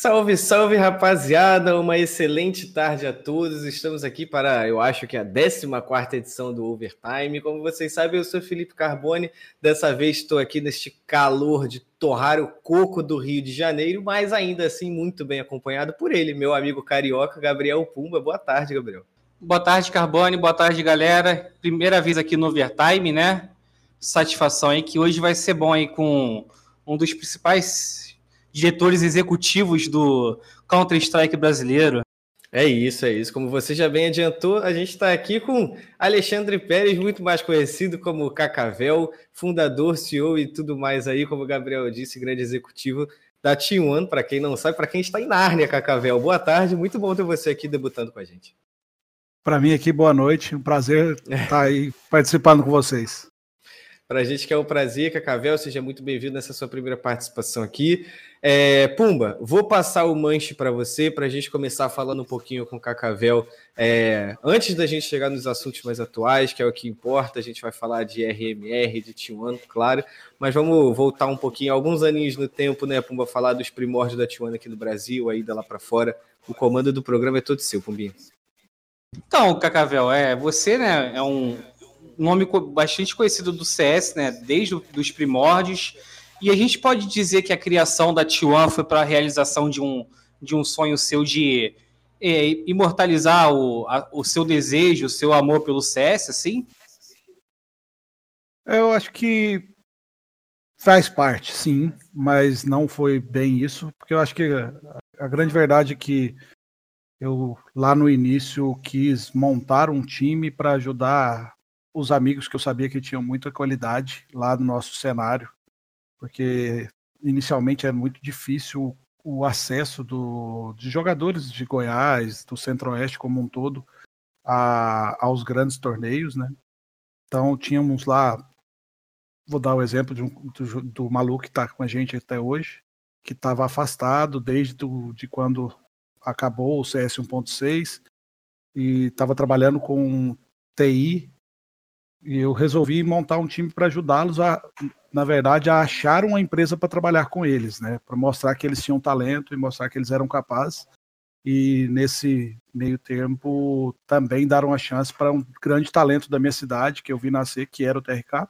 Salve, salve, rapaziada! Uma excelente tarde a todos. Estamos aqui para, eu acho que a 14 edição do Overtime. Como vocês sabem, eu sou Felipe Carbone. Dessa vez estou aqui neste calor de torrar o coco do Rio de Janeiro, mas ainda assim muito bem acompanhado por ele, meu amigo carioca Gabriel Pumba. Boa tarde, Gabriel. Boa tarde, Carbone. Boa tarde, galera. Primeira vez aqui no Overtime, né? Satisfação aí que hoje vai ser bom aí com um dos principais diretores executivos do Counter-Strike brasileiro. É isso, é isso. Como você já bem adiantou, a gente está aqui com Alexandre Pérez, muito mais conhecido como Cacavel, fundador, CEO e tudo mais aí, como o Gabriel disse, grande executivo da T1, para quem não sabe, para quem está em Nárnia, Cacavel. Boa tarde, muito bom ter você aqui debutando com a gente. Para mim aqui, boa noite, um prazer estar aí participando com vocês. Para a gente que é um prazer, Cacavel, seja muito bem-vindo nessa sua primeira participação aqui. É, Pumba, vou passar o manche para você, para a gente começar falando um pouquinho com o Cacavel. É, antes da gente chegar nos assuntos mais atuais, que é o que importa, a gente vai falar de RMR, de T1, claro, mas vamos voltar um pouquinho, alguns aninhos no tempo, né, Pumba, falar dos primórdios da T1 aqui no Brasil, aí da lá para fora. O comando do programa é todo seu, Pumbinha. Então, Cacavel, é, você né, é um, nome bastante conhecido do CS, né? Desde os primórdios. E a gente pode dizer que a criação da T1 foi para a realização de um, de um sonho seu de é, imortalizar o, a, o seu desejo, o seu amor pelo CS, assim? Eu acho que faz parte, sim, mas não foi bem isso, porque eu acho que a, a grande verdade é que eu lá no início quis montar um time para ajudar os amigos que eu sabia que tinham muita qualidade lá no nosso cenário, porque inicialmente era muito difícil o acesso do, de jogadores de Goiás, do Centro-Oeste como um todo, a, aos grandes torneios, né? Então tínhamos lá, vou dar o exemplo de um, do, do maluco que está com a gente até hoje, que estava afastado desde do, de quando acabou o CS 1.6 e estava trabalhando com TI e eu resolvi montar um time para ajudá-los a, na verdade, a achar uma empresa para trabalhar com eles, né? Para mostrar que eles tinham talento e mostrar que eles eram capazes. E nesse meio tempo também deram a chance para um grande talento da minha cidade, que eu vi nascer, que era o TRK.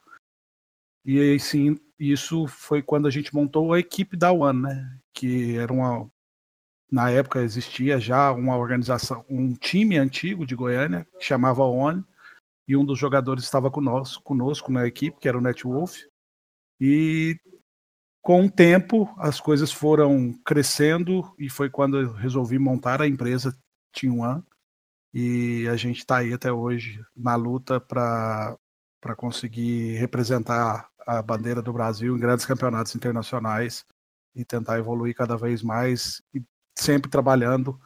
E aí sim, isso foi quando a gente montou a equipe da One, né? Que era uma. Na época existia já uma organização, um time antigo de Goiânia, que chamava ONE, e um dos jogadores estava conosco, conosco na equipe, que era o Netwolf. E com o tempo as coisas foram crescendo e foi quando eu resolvi montar a empresa Team One. E a gente está aí até hoje na luta para conseguir representar a bandeira do Brasil em grandes campeonatos internacionais e tentar evoluir cada vez mais e sempre trabalhando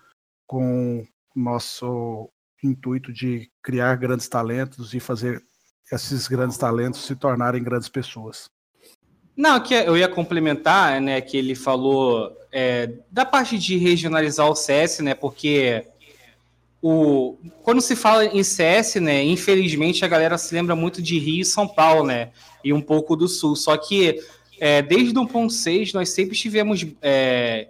com nosso intuito de criar grandes talentos e fazer esses grandes talentos se tornarem grandes pessoas. Não, que eu ia complementar, né, que ele falou é, da parte de regionalizar o CS, né, porque o, quando se fala em CS, né, infelizmente a galera se lembra muito de Rio e São Paulo, né, e um pouco do Sul, só que é, desde o 1.6 nós sempre tivemos é,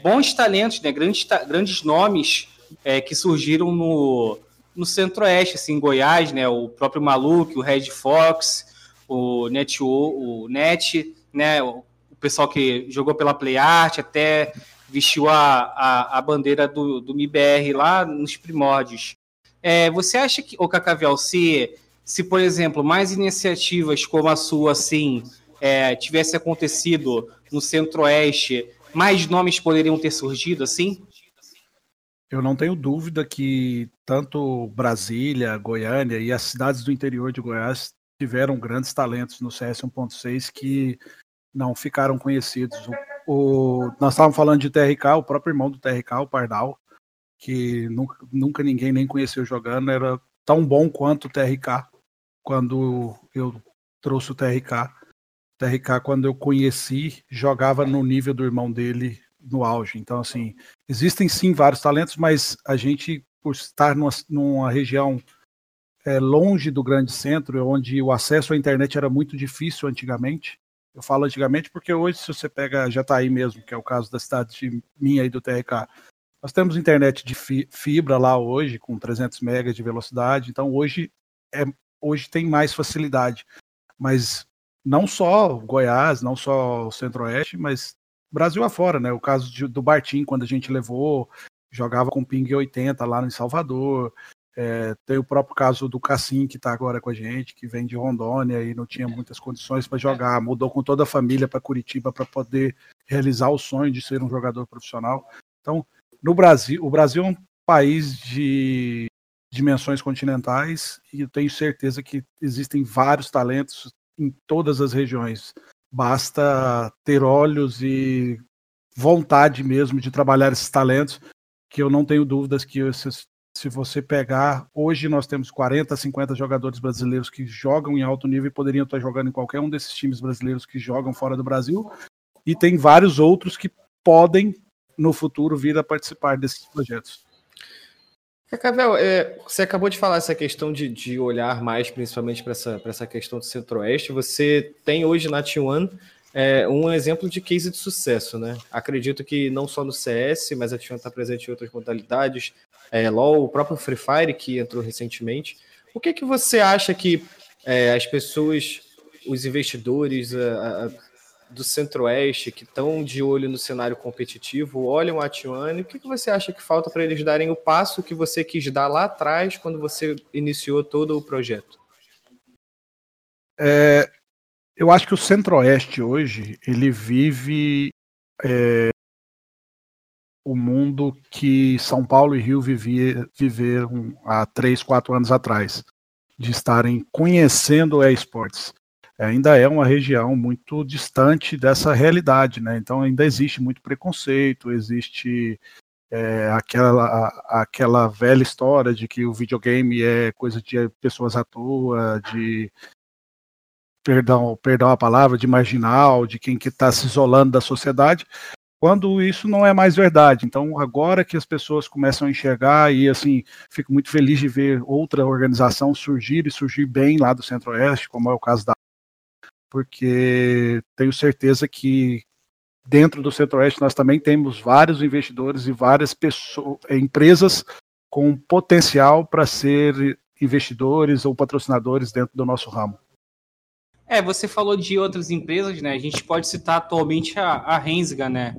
bons talentos, né, grandes, grandes nomes é, que surgiram no, no centro-oeste, assim, em Goiás, né? O próprio Maluque, o Red Fox, o Net, o Net, né? O, o pessoal que jogou pela Play Art, até vestiu a, a, a bandeira do, do MIBR lá nos primórdios. É, você acha que, o Cacavel, se, se, por exemplo, mais iniciativas como a sua, assim, é, tivesse acontecido no Centro-Oeste, mais nomes poderiam ter surgido, assim? Eu não tenho dúvida que tanto Brasília, Goiânia e as cidades do interior de Goiás tiveram grandes talentos no CS 1.6 que não ficaram conhecidos. O, o, nós estávamos falando de TRK, o próprio irmão do TRK, o Pardal, que nunca, nunca ninguém nem conheceu jogando, era tão bom quanto o TRK quando eu trouxe o TRK. TRK, quando eu conheci, jogava no nível do irmão dele no auge. Então, assim, existem sim vários talentos, mas a gente, por estar numa, numa região é, longe do grande centro, onde o acesso à internet era muito difícil antigamente. Eu falo antigamente porque hoje, se você pega Jataí mesmo, que é o caso da cidade de minha e do TRK, nós temos internet de fibra lá hoje, com 300 megas de velocidade, então hoje, é, hoje tem mais facilidade. Mas não só Goiás, não só o Centro-Oeste, mas Brasil afora, né? O caso de, do Bartim, quando a gente levou, jogava com ping 80 lá em Salvador. É, tem o próprio caso do Cassim, que está agora com a gente, que vem de Rondônia e não tinha muitas condições para jogar, mudou com toda a família para Curitiba para poder realizar o sonho de ser um jogador profissional. Então, no Brasil, o Brasil é um país de dimensões continentais e eu tenho certeza que existem vários talentos em todas as regiões. Basta ter olhos e vontade mesmo de trabalhar esses talentos, que eu não tenho dúvidas que se você pegar, hoje nós temos 40, 50 jogadores brasileiros que jogam em alto nível e poderiam estar jogando em qualquer um desses times brasileiros que jogam fora do Brasil, e tem vários outros que podem, no futuro, vir a participar desses projetos. Cacavel, é, você acabou de falar essa questão de, de olhar mais principalmente para essa, essa questão do Centro-Oeste. Você tem hoje na T1 é, um exemplo de case de sucesso, né? Acredito que não só no CS, mas a T1 está presente em outras modalidades, é, LoL, o próprio Free Fire, que entrou recentemente. O que, que você acha que é, as pessoas, os investidores a, a, do Centro-Oeste, que estão de olho no cenário competitivo, olham a Tijuana, o que, que você acha que falta para eles darem o passo que você quis dar lá atrás, quando você iniciou todo o projeto? É, eu acho que o Centro-Oeste hoje, ele vive é, o mundo que São Paulo e Rio vivia, viveram há três, quatro anos atrás, de estarem conhecendo o esportes. Ainda é uma região muito distante dessa realidade, né? Então ainda existe muito preconceito, existe é, aquela, aquela velha história de que o videogame é coisa de pessoas à toa, de perdão, perdão a palavra, de marginal, de quem que está se isolando da sociedade quando isso não é mais verdade. Então, agora que as pessoas começam a enxergar, e assim, fico muito feliz de ver outra organização surgir e surgir bem lá do Centro-Oeste, como é o caso da. Porque tenho certeza que dentro do Centro-Oeste nós também temos vários investidores e várias pessoas, empresas com potencial para ser investidores ou patrocinadores dentro do nosso ramo. É, você falou de outras empresas, né? A gente pode citar atualmente a, a né?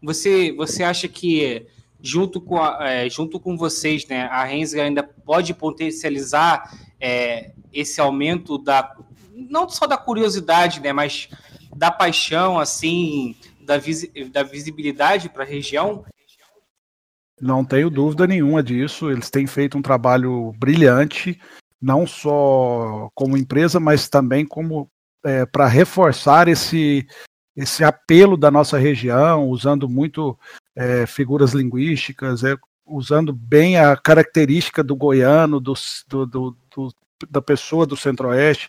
Você, você acha que junto com, a, é, junto com vocês, né, a Rensga ainda pode potencializar é, esse aumento da não só da curiosidade, né, mas da paixão, assim, da, da visibilidade para a região? Não tenho dúvida nenhuma disso. Eles têm feito um trabalho brilhante não só como empresa, mas também como é, para reforçar esse, esse apelo da nossa região, usando muito é, figuras linguísticas, é, usando bem a característica do goiano, do, do, do da pessoa do Centro-Oeste.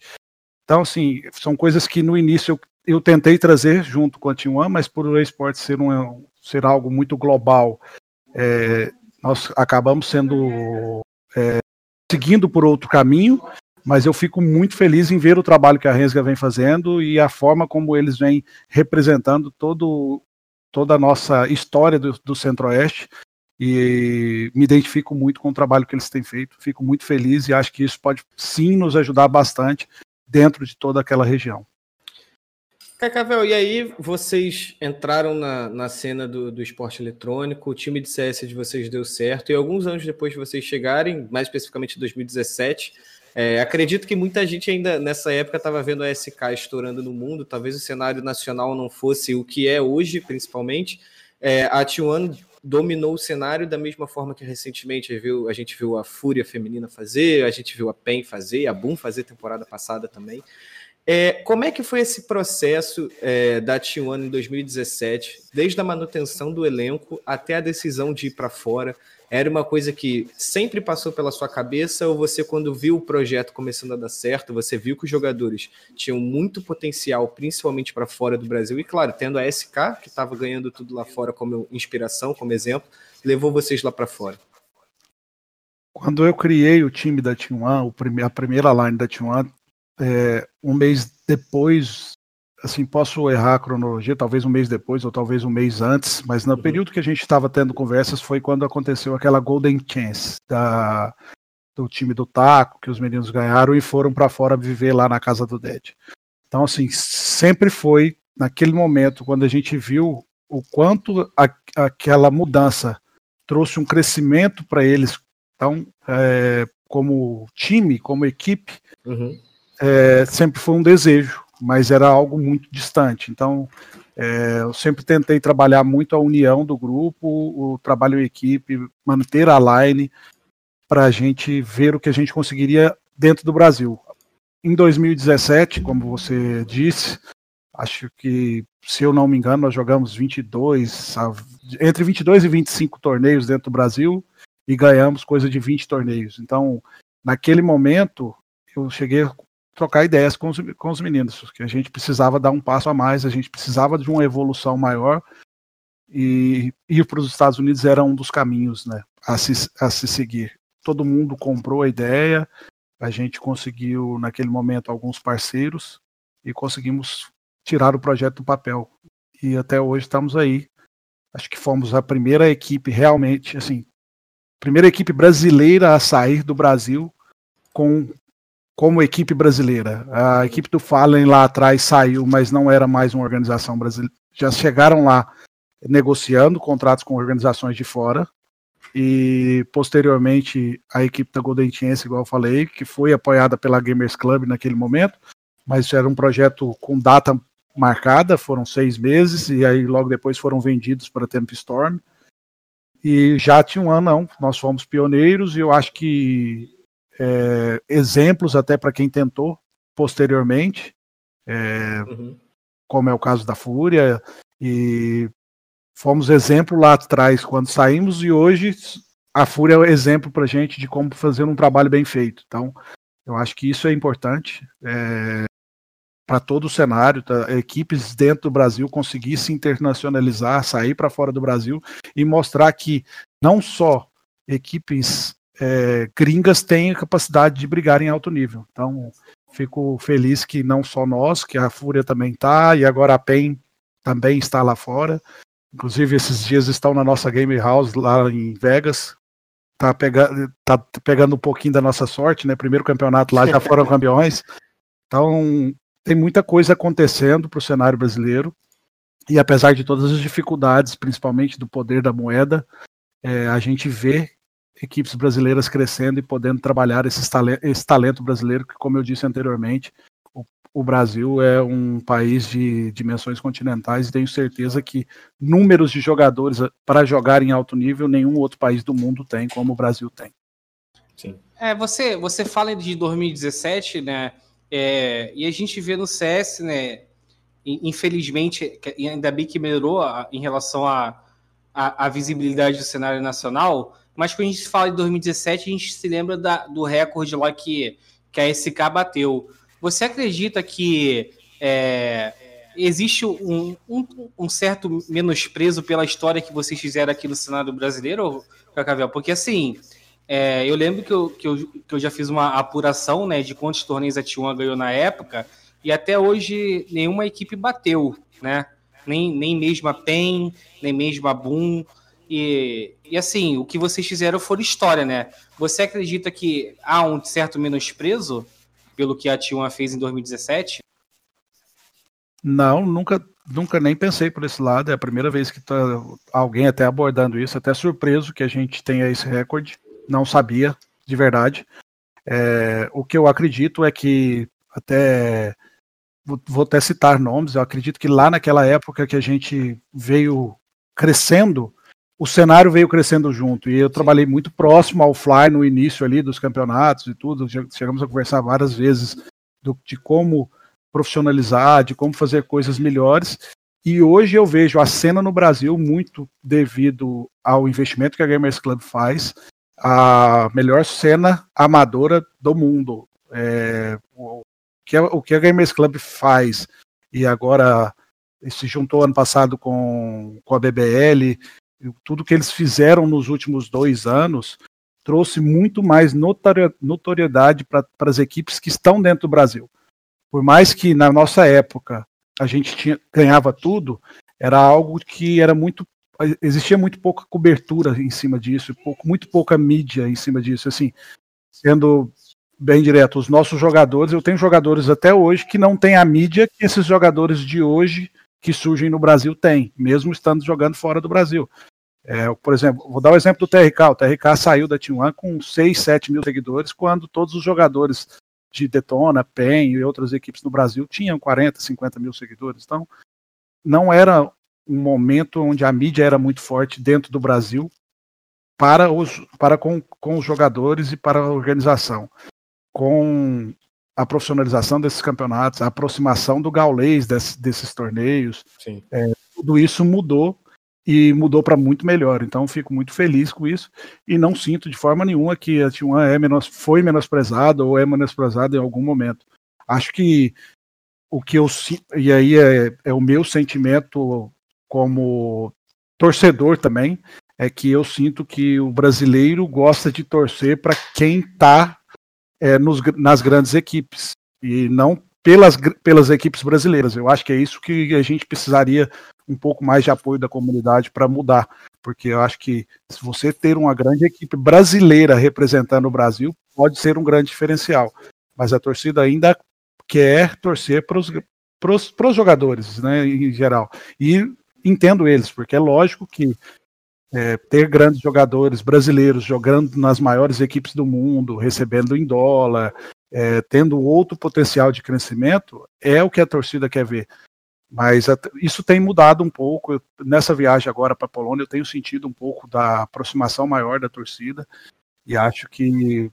Então, assim, são coisas que no início eu, eu tentei trazer junto com a T1, mas por o esporte ser, um, ser algo muito global, é, nós acabamos sendo é, seguindo por outro caminho, mas eu fico muito feliz em ver o trabalho que a Rensga vem fazendo e a forma como eles vêm representando todo, toda a nossa história do, do Centro-Oeste. E me identifico muito com o trabalho que eles têm feito, fico muito feliz e acho que isso pode sim nos ajudar bastante dentro de toda aquela região. Cacavel, e aí vocês entraram na, na cena do, do esporte eletrônico, o time de CS de vocês deu certo, e alguns anos depois de vocês chegarem, mais especificamente em 2017, é, acredito que muita gente ainda nessa época estava vendo a SK estourando no mundo, talvez o cenário nacional não fosse o que é hoje, principalmente. É, a T1 dominou o cenário da mesma forma que recentemente viu, a gente viu a Fúria Feminina fazer, a gente viu a PEN fazer, a Boom fazer temporada passada também. É, como é que foi esse processo é, da T1 em 2017, desde a manutenção do elenco até a decisão de ir para fora? Era uma coisa que sempre passou pela sua cabeça ou você, quando viu o projeto começando a dar certo, você viu que os jogadores tinham muito potencial, principalmente para fora do Brasil, e claro, tendo a SK, que estava ganhando tudo lá fora como inspiração, como exemplo, levou vocês lá para fora? Quando eu criei o time da Team One, a primeira line da Team One, é, um mês depois assim, posso errar a cronologia, talvez um mês depois ou talvez um mês antes, mas no uhum. período que a gente estava tendo conversas foi quando aconteceu aquela Golden Chance da, do time do Taco, que os meninos ganharam e foram para fora viver lá na casa do Dead. Então, assim, sempre foi naquele momento, quando a gente viu o quanto a, aquela mudança trouxe um crescimento para eles, então, é, como time, como equipe, uhum. é, sempre foi um desejo mas era algo muito distante. Então, é, eu sempre tentei trabalhar muito a união do grupo, o trabalho em equipe, manter a line para a gente ver o que a gente conseguiria dentro do Brasil. Em 2017, como você disse, acho que, se eu não me engano, nós jogamos 22, entre 22 e 25 torneios dentro do Brasil e ganhamos coisa de 20 torneios. Então, naquele momento, eu cheguei trocar ideias com os, com os meninos, que a gente precisava dar um passo a mais, a gente precisava de uma evolução maior e ir para os Estados Unidos era um dos caminhos né, a, se, a se seguir. Todo mundo comprou a ideia, a gente conseguiu, naquele momento, alguns parceiros e conseguimos tirar o projeto do papel. E até hoje estamos aí. Acho que fomos a primeira equipe realmente, assim, primeira equipe brasileira a sair do Brasil com como equipe brasileira. A equipe do Fallen lá atrás saiu, mas não era mais uma organização brasileira. Já chegaram lá negociando contratos com organizações de fora. E posteriormente a equipe da Golden Chance, igual eu falei, que foi apoiada pela Gamers Club naquele momento, mas era um projeto com data marcada, foram seis meses, e aí logo depois foram vendidos para Temp Storm. E já tinha um ano, não. Nós fomos pioneiros e eu acho que é, exemplos até para quem tentou posteriormente, é, uhum. como é o caso da Fúria, e fomos exemplo lá atrás quando saímos, e hoje a Fúria é um exemplo para gente de como fazer um trabalho bem feito. Então, eu acho que isso é importante é, para todo o cenário, tá? equipes dentro do Brasil conseguir se internacionalizar, sair para fora do Brasil e mostrar que não só equipes é, gringas têm a capacidade de brigar em alto nível. Então, fico feliz que não só nós, que a Fúria também está, e agora a PEN também está lá fora. Inclusive, esses dias estão na nossa Game House lá em Vegas. Tá, pega, tá pegando um pouquinho da nossa sorte, né? Primeiro campeonato lá, já foram campeões. Então, tem muita coisa acontecendo para o cenário brasileiro. E apesar de todas as dificuldades, principalmente do poder da moeda, é, a gente vê equipes brasileiras crescendo e podendo trabalhar esse talento, esse talento brasileiro, que, como eu disse anteriormente, o, o Brasil é um país de dimensões continentais e tenho certeza que números de jogadores para jogar em alto nível nenhum outro país do mundo tem, como o Brasil tem. Sim. É, você, você fala de 2017, né? É, e a gente vê no CS, né? Infelizmente, ainda bem que melhorou a, em relação à a, a, a, visibilidade do cenário nacional, mas quando a gente fala de 2017, a gente se lembra da, do recorde lá que, que a SK bateu. Você acredita que é, existe um, um, um, certo menosprezo pela história que vocês fizeram aqui no cenário brasileiro, Cacavel? Porque assim, é, eu lembro que eu, que, eu, que eu já fiz uma apuração né, de quantos torneios a T1 ganhou na época, e até hoje nenhuma equipe bateu, né? Nem, nem mesmo a PEN, nem mesmo a Boom. E, e assim, o que vocês fizeram foi história, né? Você acredita que há um certo menosprezo pelo que a T1 fez em 2017? Não, nunca, nunca nem pensei por esse lado. É a primeira vez que tá alguém até abordando isso, até surpreso que a gente tenha esse recorde. Não sabia, de verdade. É, o que eu acredito é que até vou até citar nomes. Eu acredito que lá naquela época que a gente veio crescendo, o cenário veio crescendo junto. E eu trabalhei muito próximo ao Fly no início ali dos campeonatos e tudo. Chegamos a conversar várias vezes do, de como profissionalizar, de como fazer coisas melhores. E hoje eu vejo a cena no Brasil muito devido ao investimento que a Gamers Club faz, a melhor cena amadora do mundo. É, o, que a, o que a Gamers Club faz e agora se juntou ano passado com, com a BBL, tudo que eles fizeram nos últimos dois anos trouxe muito mais notoriedade para as equipes que estão dentro do Brasil. Por mais que na nossa época a gente tinha, ganhava tudo, era algo que era muito existia muito pouca cobertura em cima disso, pouco, muito pouca mídia em cima disso. Assim, sendo bem direto, os nossos jogadores, eu tenho jogadores até hoje que não têm a mídia que esses jogadores de hoje que surgem no Brasil têm, mesmo estando jogando fora do Brasil. É, por exemplo, vou dar o exemplo do TRK. O TRK saiu da T1 com 6, 7 mil seguidores, quando todos os jogadores de Detona, PEN e outras equipes no Brasil tinham 40, 50 mil seguidores. Então, não era um momento onde a mídia era muito forte dentro do Brasil para, os, para com, com os jogadores e para a organização. Com a profissionalização desses campeonatos, a aproximação do gaulês desse, desses torneios, é, tudo isso mudou e mudou para muito melhor. Então fico muito feliz com isso e não sinto de forma nenhuma que a T1 é menos, foi menosprezada ou é menosprezada em algum momento. Acho que o que eu e aí é, é o meu sentimento como torcedor também, é que eu sinto que o brasileiro gosta de torcer para quem está é, nas grandes equipes e não pelas, pelas equipes brasileiras. Eu acho que é isso que a gente precisaria um pouco mais de apoio da comunidade para mudar, porque eu acho que se você ter uma grande equipe brasileira representando o Brasil, pode ser um grande diferencial. Mas a torcida ainda quer torcer para os jogadores, né, em geral. E entendo eles, porque é lógico que é, ter grandes jogadores brasileiros jogando nas maiores equipes do mundo, recebendo em dólar, é, tendo outro potencial de crescimento, é o que a torcida quer ver. Mas isso tem mudado um pouco. Nessa viagem agora para a Polônia, eu tenho sentido um pouco da aproximação maior da torcida e acho que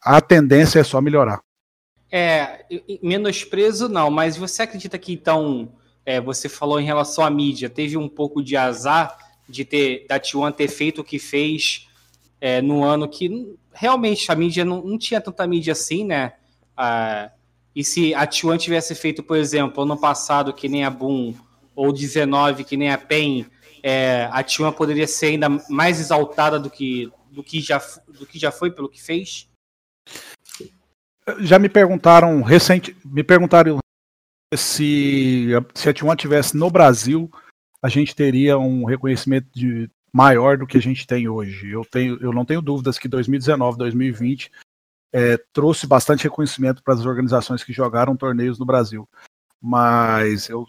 a tendência é só melhorar. É, menosprezo não, mas você acredita que então é, você falou em relação à mídia, teve um pouco de azar de ter da T1 ter feito o que fez é, no ano que realmente a mídia não, não tinha tanta mídia assim, né? Ah, e se a T1 tivesse feito, por exemplo, ano passado, que nem a Boom, ou 19, que nem a PEN, é, a T1 poderia ser ainda mais exaltada do que, do, que já, do que já foi pelo que fez? Já me perguntaram recente, me perguntaram se, se a T1 tivesse no Brasil, a gente teria um reconhecimento de, maior do que a gente tem hoje. Eu, tenho, eu não tenho dúvidas que 2019, 2020 é, trouxe bastante reconhecimento para as organizações que jogaram torneios no Brasil. Mas eu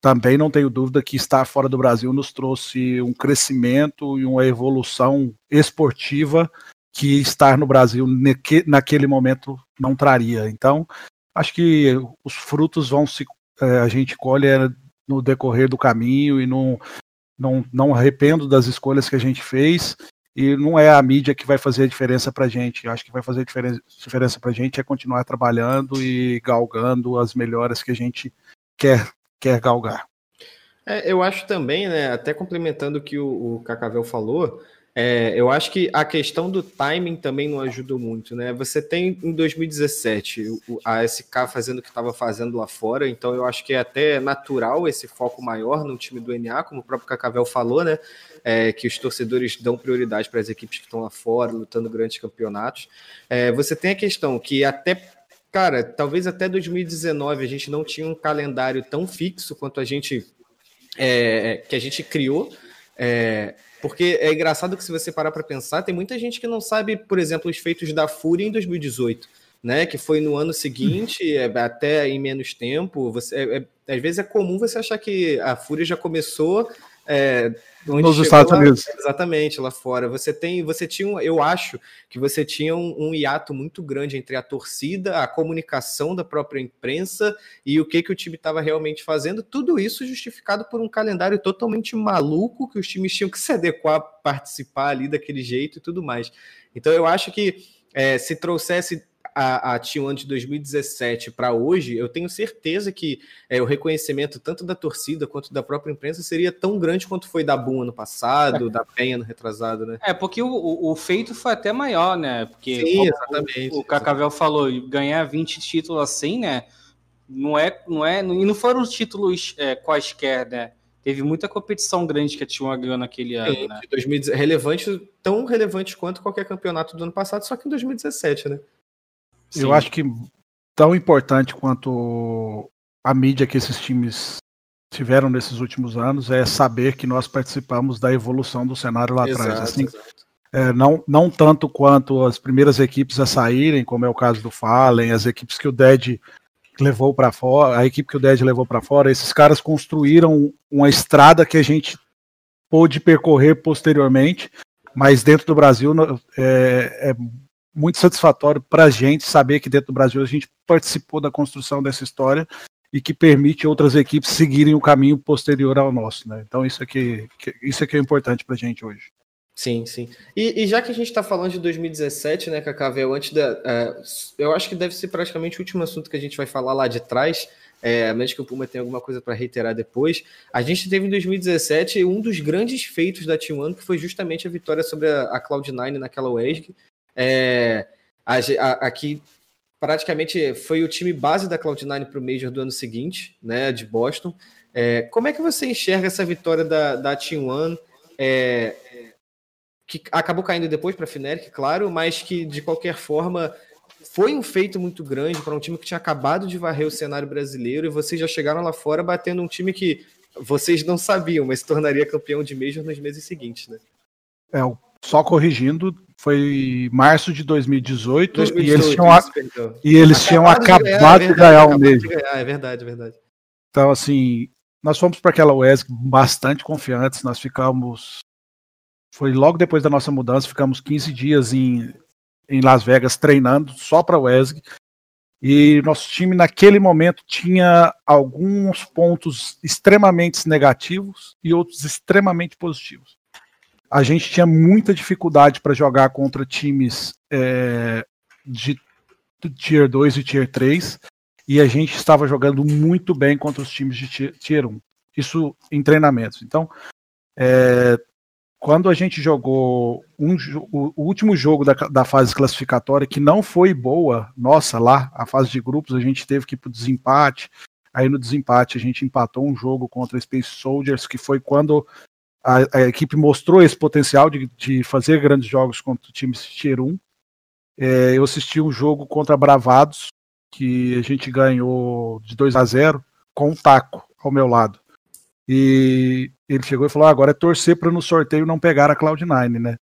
também não tenho dúvida que estar fora do Brasil nos trouxe um crescimento e uma evolução esportiva que estar no Brasil naquele momento não traria. Então, acho que os frutos vão se. É, a gente colhe é, no decorrer do caminho e não, não, não arrependo das escolhas que a gente fez. E não é a mídia que vai fazer a diferença para a gente. Acho que vai fazer diferença, diferença para a gente é continuar trabalhando e galgando as melhoras que a gente quer, quer galgar. É, eu acho também, né, até complementando o que o, o Cacavel falou, é, eu acho que a questão do timing também não ajudou muito, né? Você tem em 2017 a SK fazendo o que estava fazendo lá fora, então eu acho que é até natural esse foco maior no time do NA, como o próprio Cacavel falou, né? É, que os torcedores dão prioridade para as equipes que estão lá fora, lutando grandes campeonatos. É, você tem a questão que até cara, talvez até 2019 a gente não tinha um calendário tão fixo quanto a gente é, que a gente criou. É, porque é engraçado que se você parar para pensar, tem muita gente que não sabe, por exemplo, os feitos da Fúria em 2018, né? Que foi no ano seguinte, é, até em menos tempo. Você, é, é, às vezes é comum você achar que a Fúria já começou é, nos Estados lá, Unidos. Exatamente, lá fora. Você tem, você tinha, um, eu acho que você tinha um, um, hiato muito grande entre a torcida, a comunicação da própria imprensa e o que, que o time estava realmente fazendo. Tudo isso justificado por um calendário totalmente maluco que os times tinham que se adequar a participar ali daquele jeito e tudo mais. Então eu acho que é, se trouxesse a, a T1 de 2017 para hoje, eu tenho certeza que é, o reconhecimento tanto da torcida quanto da própria imprensa seria tão grande quanto foi da Boom ano passado, é. da Penha no retrasado, né? É, porque o, o, feito foi até maior, né? Porque Sim, exatamente. O, o Cacavel falou, ganhar 20 títulos assim, né? Não é, não é, e não foram títulos é, quaisquer, né? Teve muita competição grande que a T1 ganhou naquele ano, Sim, né? 2000, relevante, tão relevante quanto qualquer campeonato do ano passado, só que em 2017, né? Sim. Eu acho que tão importante quanto a mídia que esses times tiveram nesses últimos anos é saber que nós participamos da evolução do cenário lá exato, atrás. Assim, é, não, não tanto quanto as primeiras equipes a saírem, como é o caso do Fallen, as equipes que o Dead levou para fora, a equipe que o Dead levou para fora, esses caras construíram uma estrada que a gente pôde percorrer posteriormente, mas dentro do Brasil é, é muito satisfatório para a gente saber que dentro do Brasil a gente participou da construção dessa história e que permite outras equipes seguirem o caminho posterior ao nosso. Né? Então isso aqui, isso aqui é importante para a gente hoje. Sim, sim. E, e, já que a gente está falando de 2017, né, Cacavel, antes da. Uh, eu acho que deve ser praticamente o último assunto que a gente vai falar lá de trás, é, a menos que o Puma tenha alguma coisa para reiterar depois. A gente teve em 2017 um dos grandes feitos da T1, que foi justamente a vitória sobre a, a Cloud9 naquela WESG. É, a, a, aqui praticamente foi o time base da Cloud9 para o Major do ano seguinte, né, de Boston. É, como é que você enxerga essa vitória da, da T1? É, que acabou caindo depois para a Fnatic, claro, mas que de qualquer forma foi um feito muito grande para um time que tinha acabado de varrer o cenário brasileiro e vocês já chegaram lá fora batendo um time que vocês não sabiam, mas se tornaria campeão de Major nos meses seguintes, né? É, só corrigindo, foi março de 2018, 2018 e eles tinham, isso, e eles tinham acabado de ganhar, o Major. É verdade, é verdade. Então, assim, nós fomos para aquela WESC bastante confiantes, nós ficamos foi logo depois da nossa mudança, ficamos 15 dias em, em Las Vegas treinando só para o WESG. E nosso time naquele momento tinha alguns pontos extremamente negativos e outros extremamente positivos. A gente tinha muita dificuldade para jogar contra times é, de Tier 2 e Tier 3, e a gente estava jogando muito bem contra os times de Tier 1. Isso em treinamentos. Então, é, quando a gente jogou um, o, último jogo da, da, fase classificatória, que não foi boa, nossa, lá, a fase de grupos, a gente teve que ir pro desempate. Aí no desempate a gente empatou um jogo contra Space Soldiers, que foi quando a, a equipe mostrou esse potencial de, de, fazer grandes jogos contra o time Tier 1. É, eu assisti um jogo contra Bravados, que a gente ganhou de 2 a 0 com um taco ao meu lado. E ele chegou e falou: ah, agora é torcer para no sorteio não pegar a Cloud9, né?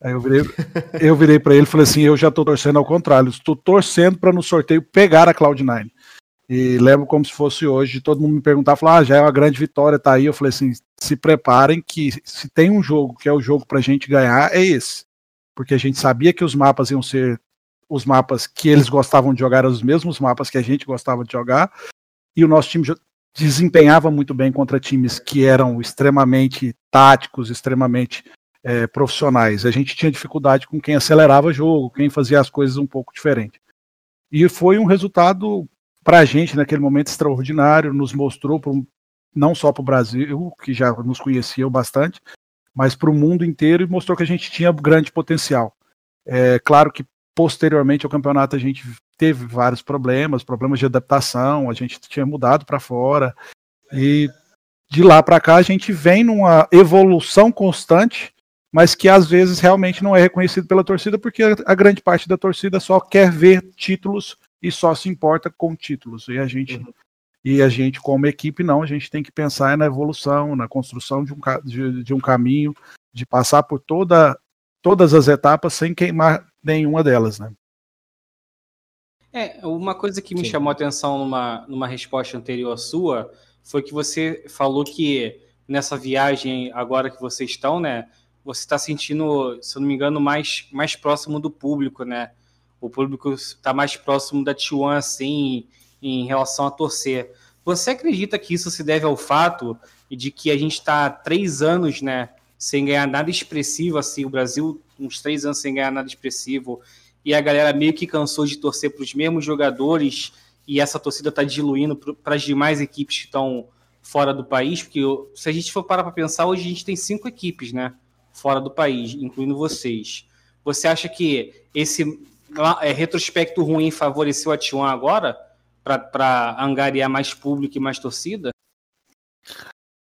Aí eu virei, eu virei para ele e falei assim: eu já estou torcendo ao contrário, estou torcendo para no sorteio pegar a Cloud9. E lembro como se fosse hoje, todo mundo me perguntar, falar, ah, já é uma grande vitória, tá aí. Eu falei assim: se preparem que se tem um jogo que é o jogo para a gente ganhar, é esse. Porque a gente sabia que os mapas iam ser os mapas que eles gostavam de jogar, eram os mesmos mapas que a gente gostava de jogar. E o nosso time desempenhava muito bem contra times que eram extremamente táticos, extremamente é, profissionais. A gente tinha dificuldade com quem acelerava o jogo, quem fazia as coisas um pouco diferente. E foi um resultado para a gente naquele momento extraordinário, nos mostrou pro, não só para o Brasil, que já nos conhecia bastante, mas para o mundo inteiro e mostrou que a gente tinha grande potencial. É claro que posteriormente ao campeonato a gente teve vários problemas, problemas de adaptação, a gente tinha mudado para fora e de lá para cá a gente vem numa evolução constante, mas que às vezes realmente não é reconhecido pela torcida porque a grande parte da torcida só quer ver títulos e só se importa com títulos e a gente uhum. e a gente como equipe não, a gente tem que pensar na evolução, na construção de um, de, de um caminho, de passar por toda todas as etapas sem queimar nenhuma delas, né? É, uma coisa que me Sim. chamou a atenção numa, numa resposta anterior sua foi que você falou que nessa viagem agora que vocês estão, né, você está sentindo, se eu não me engano, mais, mais próximo do público, né? O público está mais próximo da T1, assim, em relação a torcer. Você acredita que isso se deve ao fato de que a gente está três anos, né, sem ganhar nada expressivo, assim, o Brasil uns três anos sem ganhar nada expressivo, e a galera meio que cansou de torcer para os mesmos jogadores e essa torcida está diluindo para as demais equipes que estão fora do país, porque se a gente for parar para pensar, hoje a gente tem cinco equipes, né, fora do país, incluindo vocês. Você acha que esse é, retrospecto ruim favoreceu a T1 agora para angariar mais público e mais torcida?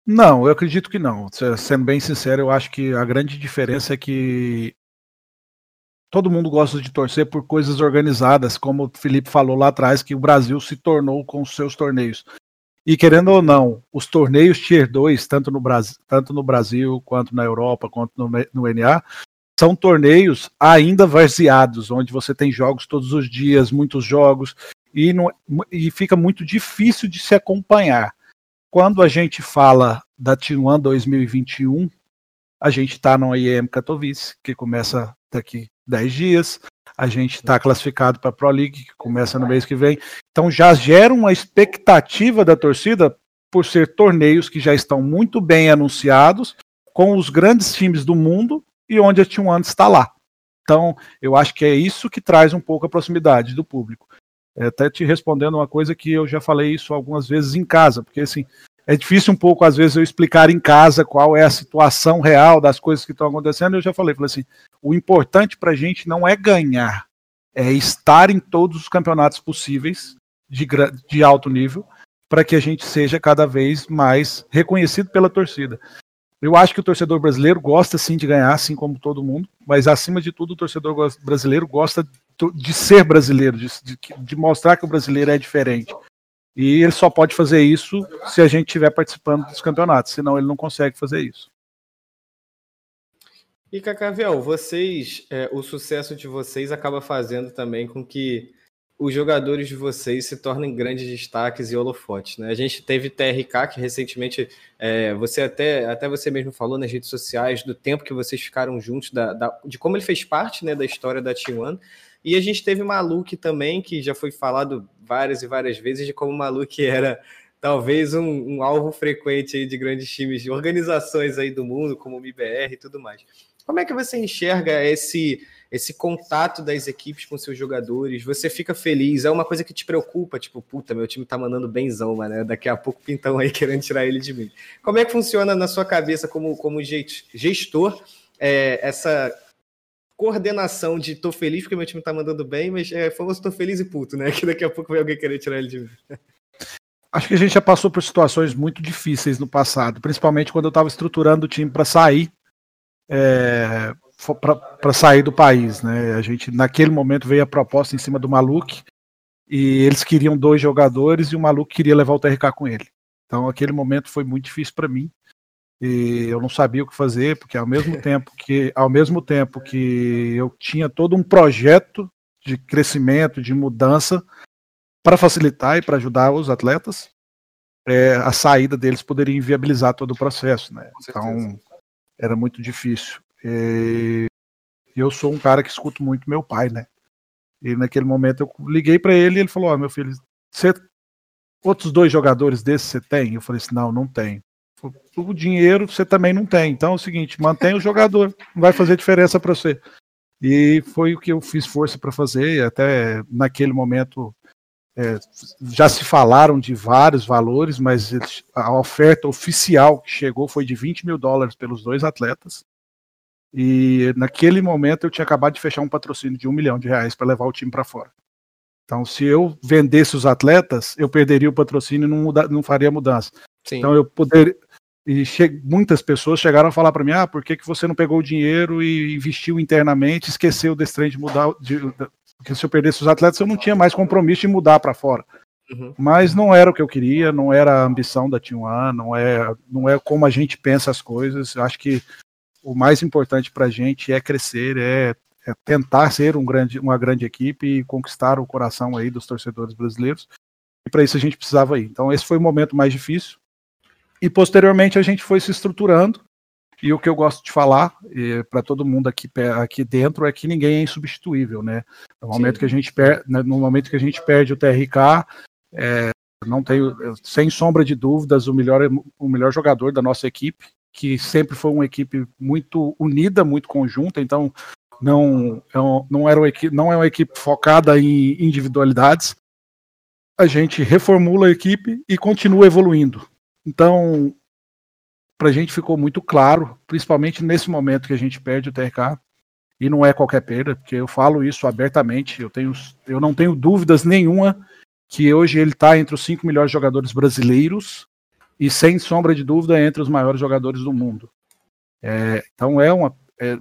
Não, eu acredito que não. Sendo bem sincero, eu acho que a grande diferença é que todo mundo gosta de torcer por coisas organizadas, como o Felipe falou lá atrás, que o Brasil se tornou com os seus torneios. E querendo ou não, os torneios Tier 2, tanto no Brasil, tanto no Brasil quanto na Europa, quanto no, no NA, são torneios ainda varzeados, onde você tem jogos todos os dias, muitos jogos, e, não, e fica muito difícil de se acompanhar. Quando a gente fala da T1 2021, a gente está no IEM Katowice, que começa daqui 10 dias, a gente está classificado para a Pro League, que começa no mês que vem. Então já gera uma expectativa da torcida por ser torneios que já estão muito bem anunciados, com os grandes times do mundo e onde a Team One está lá. Então, eu acho que é isso que traz um pouco a proximidade do público. É, até te respondendo uma coisa que eu já falei isso algumas vezes em casa, porque assim, é difícil um pouco, às vezes, eu explicar em casa qual é a situação real das coisas que estão acontecendo. Eu já falei, falei assim: o importante para a gente não é ganhar, é estar em todos os campeonatos possíveis de, de alto nível, para que a gente seja cada vez mais reconhecido pela torcida. Eu acho que o torcedor brasileiro gosta sim de ganhar, assim como todo mundo, mas acima de tudo, o torcedor brasileiro gosta de ser brasileiro, de, de, de mostrar que o brasileiro é diferente. E ele só pode fazer isso se a gente estiver participando dos campeonatos, senão ele não consegue fazer isso. E Cacavel, vocês, é, o sucesso de vocês acaba fazendo também com que os jogadores de vocês se tornem grandes destaques e holofotes. Né? A gente teve TRK, que recentemente é, você até, até você mesmo falou nas redes sociais do tempo que vocês ficaram juntos, da, da, de como ele fez parte né, da história da T1. E a gente teve Maluk também, que já foi falado várias e várias vezes de como Maluk era talvez um, um alvo frequente de grandes times, de organizações aí do mundo, como o MIBR e tudo mais. Como é que você enxerga esse esse contato das equipes com seus jogadores? Você fica feliz? É uma coisa que te preocupa? Tipo, puta, meu time tá mandando benzão, mano. Daqui a pouco pintão aí querendo tirar ele de mim. Como é que funciona na sua cabeça como, como gestor é, essa coordenação de tô feliz porque meu time tá mandando bem, mas é famoso tô feliz e puto, né? Que daqui a pouco vai alguém querer tirar ele de mim. Acho que a gente já passou por situações muito difíceis no passado, principalmente quando eu estava estruturando o time para sair, é, para sair do país, né? A gente naquele momento veio a proposta em cima do Maluk e eles queriam dois jogadores e o Maluk queria levar o TRK com ele. Então aquele momento foi muito difícil para mim e eu não sabia o que fazer, porque ao mesmo tempo que ao mesmo tempo que eu tinha todo um projeto de crescimento, de mudança para facilitar e para ajudar os atletas, é, a saída deles poderia inviabilizar todo o processo, né? Então era muito difícil. E eu sou um cara que escuto muito meu pai, né? E naquele momento eu liguei para ele e ele falou: Ó, oh, meu filho, você outros dois jogadores desses você tem? Eu falei assim: não, não tenho o dinheiro você também não tem. Então é o seguinte, mantém o jogador, não vai fazer diferença para você. E foi o que eu fiz força para fazer, e até naquele momento é, já se falaram de vários valores, mas a oferta oficial que chegou foi de 20 mil dólares pelos dois atletas. E naquele momento eu tinha acabado de fechar um patrocínio de um milhão de reais para levar o time para fora. Então, se eu vendesse os atletas, eu perderia o patrocínio e não, muda, não faria mudança. Sim. Então, eu poder, e muitas pessoas chegaram a falar para mim: ah, por que, que você não pegou o dinheiro e investiu internamente, esqueceu desse trem de mudar? De, porque se eu perdesse os atletas, eu não tinha mais compromisso de mudar para fora. Uhum. Mas não era o que eu queria, não era a ambição da One, não é, não é como a gente pensa as coisas. Acho que o mais importante para a gente é crescer, é, é, tentar ser um grande, uma grande equipe e conquistar o coração aí dos torcedores brasileiros. E para isso a gente precisava ir. Então esse foi o momento mais difícil. E posteriormente a gente foi se estruturando. E o que eu gosto de falar para todo mundo aqui, aqui dentro é que ninguém é insubstituível, né? No momento, que a gente per, né, no momento que a gente perde o TRK, é, não tenho, sem sombra de dúvidas, o melhor, o melhor jogador da nossa equipe, que sempre foi uma equipe muito unida, muito conjunta. Então, não, é não, era uma equipe, não é uma equipe focada em individualidades. A gente reformula a equipe e continua evoluindo. Então, para a gente ficou muito claro, principalmente nesse momento que a gente perde o TRK, e não é qualquer perda, porque eu falo isso abertamente, eu, tenho, eu não tenho dúvidas nenhuma que hoje ele está entre os cinco melhores jogadores brasileiros e sem sombra de dúvida entre os maiores jogadores do mundo. É, então é uma, é,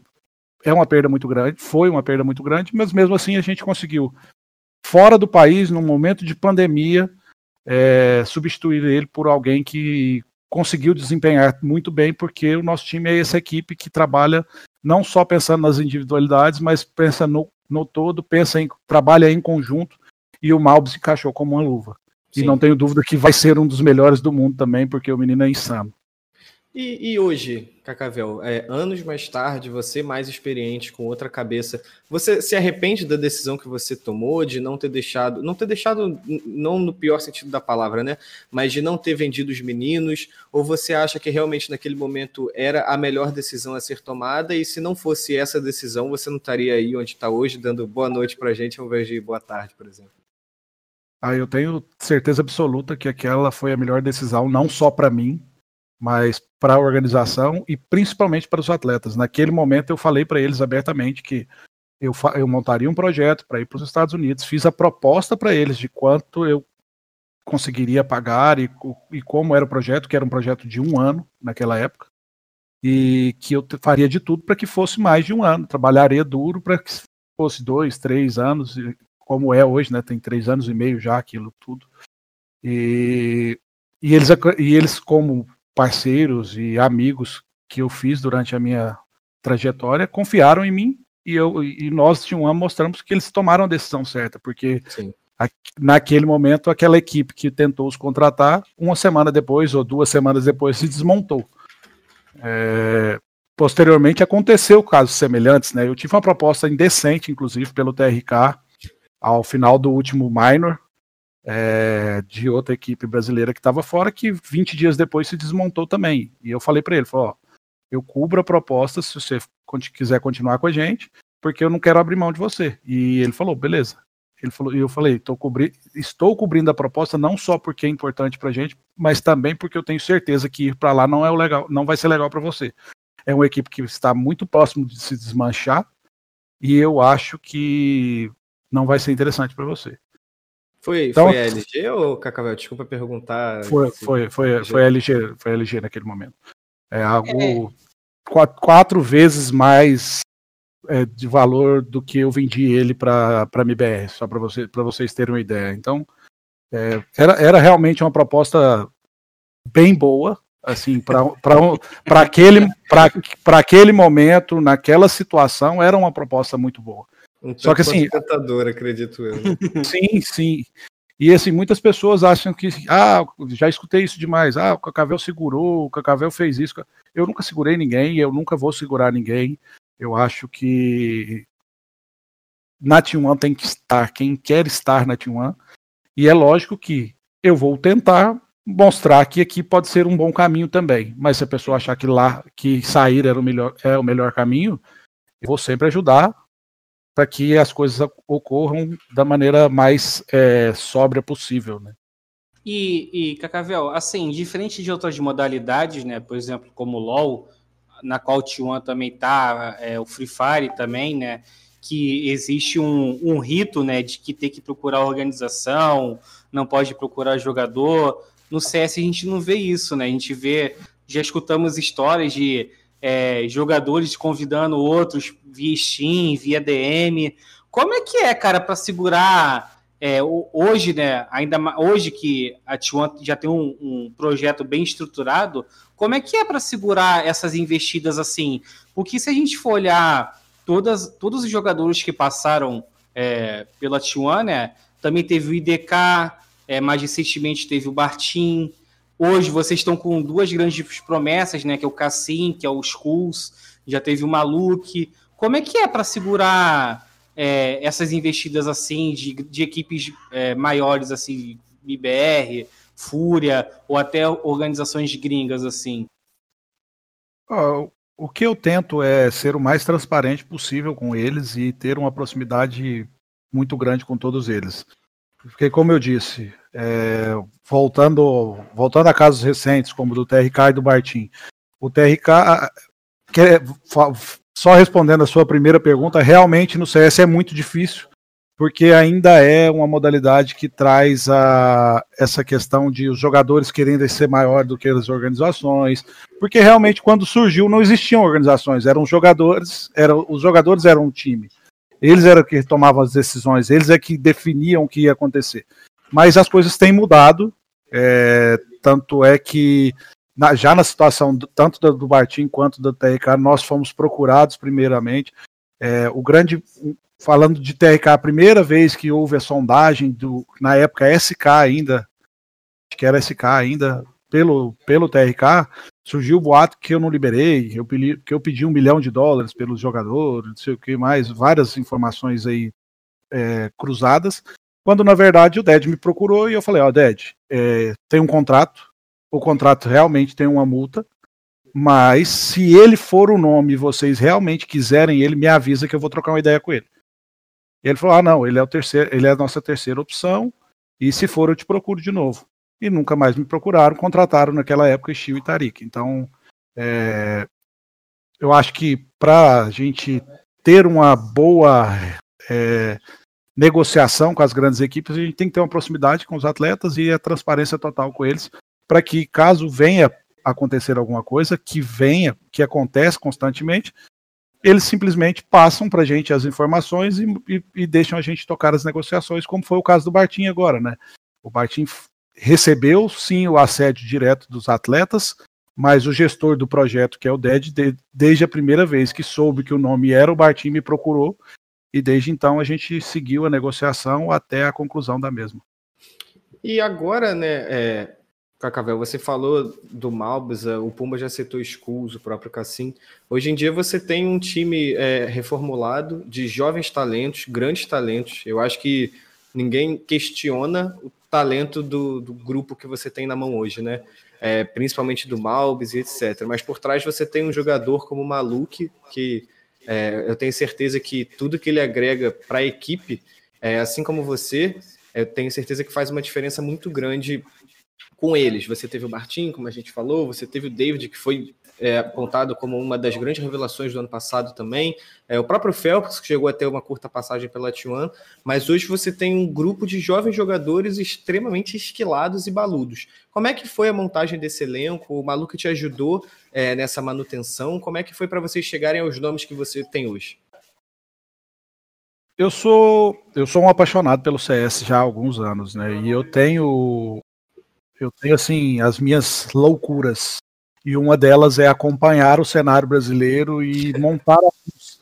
é uma perda muito grande, foi uma perda muito grande, mas mesmo assim a gente conseguiu, fora do país, num momento de pandemia, é, substituir ele por alguém que conseguiu desempenhar muito bem, porque o nosso time é essa equipe que trabalha não só pensando nas individualidades, mas pensa no, no todo, pensa em trabalha em conjunto, e o Malbs se encaixou como uma luva. Sim. E não tenho dúvida que vai ser um dos melhores do mundo também, porque o menino é insano. E, e, hoje, Cacavel, é, anos mais tarde, você mais experiente, com outra cabeça, você se arrepende da decisão que você tomou de não ter deixado, não ter deixado, não no pior sentido da palavra, né? Mas de não ter vendido os meninos? Ou você acha que realmente naquele momento era a melhor decisão a ser tomada? E se não fosse essa decisão, você não estaria aí onde está hoje, dando boa noite para a gente ao invés de boa tarde, por exemplo? Ah, eu tenho certeza absoluta que aquela foi a melhor decisão, não só para mim, mas para a organização e principalmente para os atletas. Naquele momento eu falei para eles abertamente que eu, eu montaria um projeto para ir para os Estados Unidos, fiz a proposta para eles de quanto eu conseguiria pagar e, e como era o projeto, que era um projeto de um ano naquela época, e que eu faria de tudo para que fosse mais de um ano, trabalharia duro para que fosse dois, três anos, como é hoje, né? Tem três anos e meio já aquilo tudo. E, e, eles, e eles, como parceiros e amigos que eu fiz durante a minha trajetória confiaram em mim e, eu, e nós de um ano mostramos que eles tomaram a decisão certa, porque a, naquele momento aquela equipe que tentou os contratar, uma semana depois ou duas semanas depois se desmontou. É, posteriormente aconteceu casos semelhantes, né? Eu tive uma proposta indecente, inclusive, pelo TRK ao final do último minor, é, de outra equipe brasileira que estava fora, que 20 dias depois se desmontou também. E eu falei para ele, falou, ó, eu cubro a proposta se você quiser continuar com a gente, porque eu não quero abrir mão de você. E ele falou, beleza. Ele falou, e eu falei, cobri estou cobrindo a proposta não só porque é importante para a gente, mas também porque eu tenho certeza que ir para lá não é o legal, não vai ser legal para você. É uma equipe que está muito próximo de se desmanchar e eu acho que não vai ser interessante para você. Foi, então, foi a LG ou Cacavel? Desculpa perguntar. Foi, foi, foi, foi, a LG, foi a LG naquele momento. É algo é. Quatro, quatro, vezes mais é, de valor do que eu vendi ele para a MBR, só para você, vocês terem uma ideia. Então, é, era, era realmente uma proposta bem boa, assim, para aquele, aquele momento, naquela situação, era uma proposta muito boa. Um Só que assim. Tentador, acredito eu. Né? Sim, sim. E assim, muitas pessoas acham que, ah, já escutei isso demais, ah, o Cacavel segurou, o Cacavel fez isso. Eu nunca segurei ninguém, eu nunca vou segurar ninguém. Eu acho que na T1 tem que estar quem quer estar na T1. E é lógico que eu vou tentar mostrar que aqui pode ser um bom caminho também. Mas se a pessoa achar que lá que sair era o melhor, é o melhor caminho, eu vou sempre ajudar para que as coisas ocorram da maneira mais é, sóbria possível, né? E, e Cacavel, assim, diferente de outras modalidades, né, por exemplo, como o LoL, na qual o T1 também tá, é, o Free Fire também, né, que existe um, um rito, né, de que tem que procurar organização, não pode procurar jogador. No CS a gente não vê isso, né? A gente vê, já escutamos histórias de é, jogadores convidando outros via Steam, via DM. Como é que é, cara, para segurar é, hoje, né? Ainda hoje que a T1 já tem um, um projeto bem estruturado, como é que é para segurar essas investidas assim? Porque se a gente for olhar todas, todos os jogadores que passaram é, pela T1, né? Também teve o IDK, é, mais recentemente teve o Bartim, Hoje vocês estão com duas grandes promessas, né? Que é o Cassim, que é o Skulls, já teve o Maluque. Como é que é para segurar é, essas investidas assim de, de equipes é, maiores, assim, IBR, Fúria, ou até organizações gringas assim? o, o que eu tento é ser o mais transparente possível com eles e ter uma proximidade muito grande com todos eles. Porque, como eu disse, é, voltando, voltando a casos recentes, como do TRK e do Bartim, o TRK, quer, só respondendo a sua primeira pergunta, realmente no CS é muito difícil porque ainda é uma modalidade que traz a, essa questão de os jogadores querendo ser maior do que as organizações, porque realmente quando surgiu não existiam organizações, eram jogadores, eram, os jogadores eram um time. Eles eram que tomavam as decisões, eles é que definiam o que ia acontecer. Mas as coisas têm mudado, é, tanto é que na, já na situação do, tanto do, do Bartim quanto do TRK, nós fomos procurados primeiramente. É, o grande falando de TRK, a primeira vez que houve a sondagem do, na época SK ainda, acho que era SK ainda, pelo, pelo TRK, surgiu o boato que eu não liberei, eu pedi, que eu pedi um milhão de dólares pelos jogadores, não sei o que mais, várias informações aí é, cruzadas, quando na verdade o Ded me procurou e eu falei, ó, oh, Ded, é, tem um contrato, o contrato realmente tem uma multa, mas se ele for o nome e vocês realmente quiserem ele, me avisa que eu vou trocar uma ideia com ele. E ele falou: ah, não, ele é, o terceiro, ele é a nossa terceira opção, e se for, eu te procuro de novo. E nunca mais me procuraram, contrataram naquela época Steel e Tarik. Então, é, eu acho que para a gente ter uma boa é, negociação com as grandes equipes, a gente tem que ter uma proximidade com os atletas e a transparência total com eles, para que caso venha acontecer alguma coisa, que venha, que acontece constantemente, eles simplesmente passam para a gente as informações e, e, e, deixam a gente tocar as negociações, como foi o caso do Bartim agora, né? O Bartim recebeu sim o assédio direto dos atletas, mas o gestor do projeto, que é o DED, de, desde a primeira vez que soube que o nome era o Bartim, me procurou e desde então a gente seguiu a negociação até a conclusão da mesma. E agora, né, é, Cacavel, você falou do Malbusa, o Pumba já citou Skulls, o próprio Cassim. Hoje em dia você tem um time é, reformulado de jovens talentos, grandes talentos. Eu acho que ninguém questiona o talento do, do grupo que você tem na mão hoje, né? É, principalmente do Malbis e etc. Mas por trás você tem um jogador como o Maluk, que é, eu tenho certeza que tudo que ele agrega para a equipe, é, assim como você, eu tenho certeza que faz uma diferença muito grande com eles. Você teve o Martin, como a gente falou, você teve o David, que foi é, apontado como uma das grandes revelações do ano passado também. É, o próprio Phelps, que chegou a ter uma curta passagem pela T1, mas hoje você tem um grupo de jovens jogadores extremamente esquilados e baludos. Como é que foi a montagem desse elenco? O Maluco te ajudou é, nessa manutenção? Como é que foi para vocês chegarem aos nomes que você tem hoje? Eu sou eu sou um apaixonado pelo CS já há alguns anos, né? E eu tenho eu tenho assim as minhas loucuras e uma delas é acompanhar o cenário brasileiro e montar alguns,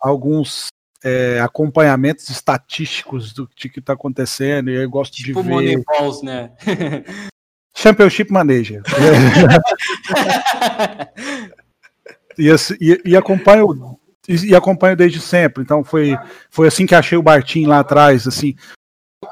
alguns é, acompanhamentos estatísticos do que está acontecendo. E eu gosto tipo de ver. Moneyballs, né? Championship Manager. e, e, e acompanho e, e acompanho desde sempre. Então foi, foi assim que achei o Bartim lá atrás. Assim,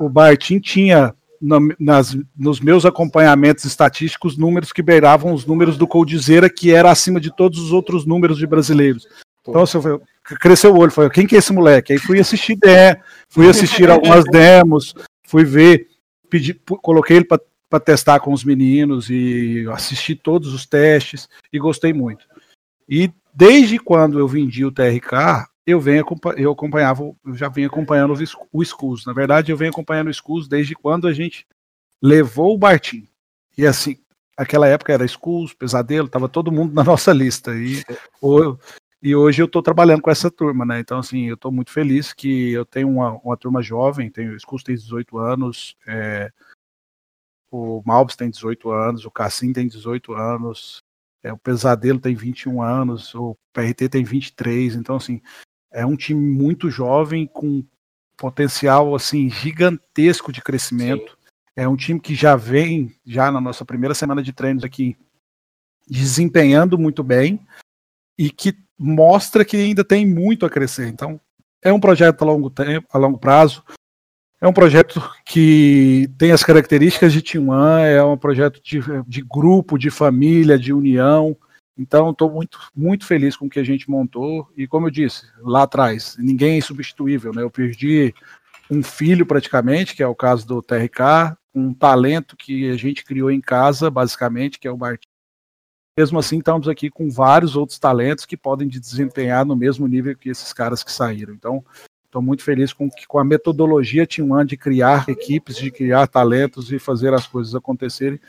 o Bartim tinha no, nas, nos meus acompanhamentos estatísticos números que beiravam os números do Coldzera, que era acima de todos os outros números de brasileiros. Então, assim, eu, cresceu o olho, falei, quem que é esse moleque? Aí fui assistir de, fui assistir algumas demos, fui ver, pedi, coloquei ele para testar com os meninos e assisti todos os testes e gostei muito. E desde quando eu vendi o TRK, eu venho eu acompanhava, eu já vinha acompanhando o Skulls. Na verdade, eu venho acompanhando o Skulls desde quando a gente levou o Bartim. E assim, aquela época era Skulls, Pesadelo, tava todo mundo na nossa lista. E, e hoje eu estou trabalhando com essa turma, né? Então, assim, eu estou muito feliz que eu tenho uma, uma turma jovem, tenho, o Skulls tem 18 anos, é, o Malbs tem 18 anos, o Cassim tem 18 anos, é, o Pesadelo tem 21 anos, o PRT tem 23, então assim, é um time muito jovem, com potencial assim gigantesco de crescimento. Sim. É um time que já vem, já na nossa primeira semana de treinos aqui, desempenhando muito bem e que mostra que ainda tem muito a crescer. Então, é um projeto a longo tempo, a longo prazo. É um projeto que tem as características de One, é um projeto de, de grupo, de família, de união. Então, estou muito, muito feliz com o que a gente montou. E como eu disse lá atrás, ninguém é insubstituível. Né? Eu perdi um filho praticamente, que é o caso do TRK, um talento que a gente criou em casa, basicamente, que é o Martin. Mesmo assim, estamos aqui com vários outros talentos que podem desempenhar no mesmo nível que esses caras que saíram. Então, estou muito feliz com, com a metodologia Team One de criar equipes, de criar talentos e fazer as coisas acontecerem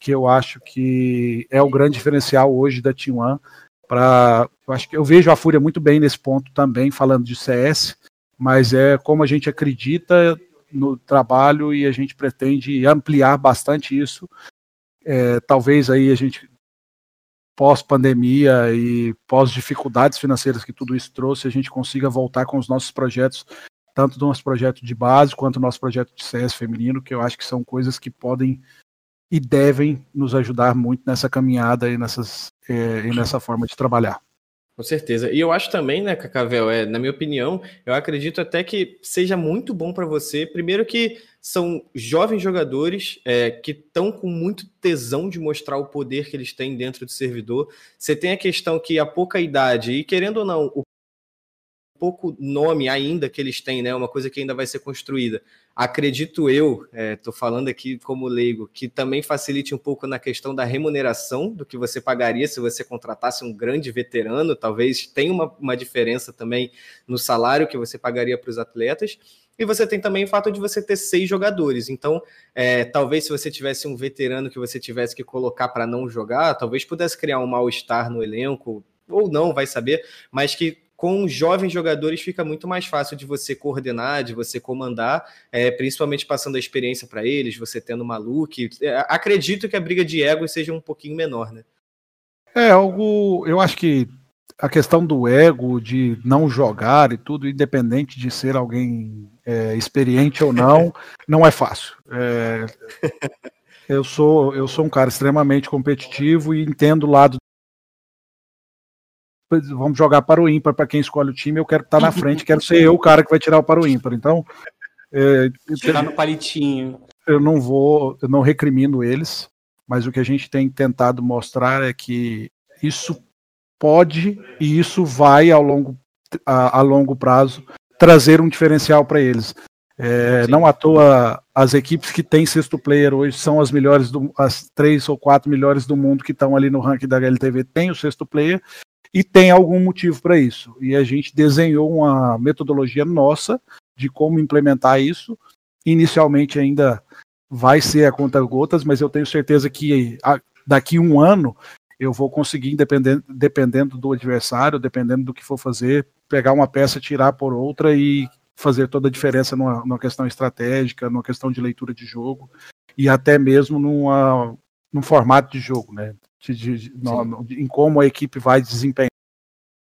que eu acho que é o grande diferencial hoje da T1 para eu acho que eu vejo a Fúria muito bem nesse ponto também falando de CS, mas é como a gente acredita no trabalho e a gente pretende ampliar bastante isso. É, talvez aí a gente pós pandemia e pós dificuldades financeiras que tudo isso trouxe, a gente consiga voltar com os nossos projetos, tanto do nosso projeto de base quanto do nosso projeto de CS feminino, que eu acho que são coisas que podem e devem nos ajudar muito nessa caminhada e, nessas, é, e nessa forma de trabalhar. Com certeza. E eu acho também, né, Cacavel, é, na minha opinião, eu acredito até que seja muito bom para você. Primeiro que são jovens jogadores é, que estão com muito tesão de mostrar o poder que eles têm dentro do servidor. Você tem a questão que a pouca idade, e querendo ou não, o pouco nome ainda que eles têm, né? Uma coisa que ainda vai ser construída. Acredito eu, estou é, falando aqui como leigo, que também facilite um pouco na questão da remuneração do que você pagaria se você contratasse um grande veterano. Talvez tenha uma, uma diferença também no salário que você pagaria para os atletas. E você tem também o fato de você ter seis jogadores. Então, é, talvez se você tivesse um veterano que você tivesse que colocar para não jogar, talvez pudesse criar um mal-estar no elenco, ou não, vai saber, mas que com jovens jogadores fica muito mais fácil de você coordenar, de você comandar, é, principalmente passando a experiência para eles, você tendo uma look. É, acredito que a briga de ego seja um pouquinho menor, né? É algo. Eu acho que a questão do ego, de não jogar e tudo, independente de ser alguém é, experiente ou não, não é fácil. É, eu sou eu sou um cara extremamente competitivo e entendo o lado vamos jogar para o ímpar para quem escolhe o time, eu quero estar na frente, quero ser eu o cara que vai tirar o para o ímpar. Então, é, tirar no palitinho. Eu não vou, eu não recrimino eles, mas o que a gente tem tentado mostrar é que isso pode e isso vai ao longo a, a longo prazo trazer um diferencial para eles. É, não à toa as equipes que têm sexto player hoje são as melhores, do, as três ou quatro melhores do mundo que estão ali no ranking da HLTV, tem o sexto player, e tem algum motivo para isso. E a gente desenhou uma metodologia nossa de como implementar isso. Inicialmente ainda vai ser a conta gotas, mas eu tenho certeza que daqui um ano eu vou conseguir, dependendo, dependendo do adversário, dependendo do que for fazer, pegar uma peça, tirar por outra e fazer toda a diferença numa, numa questão estratégica, numa questão de leitura de jogo e até mesmo numa, num formato de jogo, né? De, de, no, em como a equipe vai desempenhar.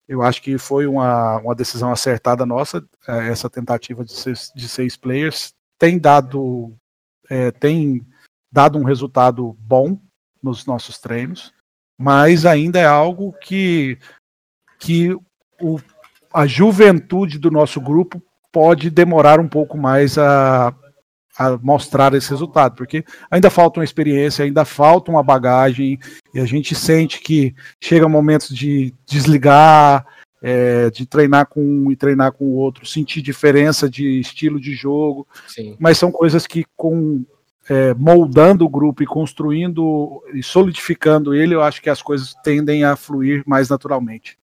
Eu acho que foi uma, uma decisão acertada nossa, é, essa tentativa de seis, de seis players. Tem dado, é, tem dado um resultado bom nos nossos treinos, mas ainda é algo que, que o, a juventude do nosso grupo pode demorar um pouco mais a, a mostrar esse resultado, porque ainda falta uma experiência, ainda falta uma bagagem, e a gente sente que chega momentos de desligar, é, de treinar com um e treinar com o outro, sentir diferença de estilo de jogo, Sim. mas são coisas que com é, moldando o grupo e construindo e solidificando ele, eu acho que as coisas tendem a fluir mais naturalmente.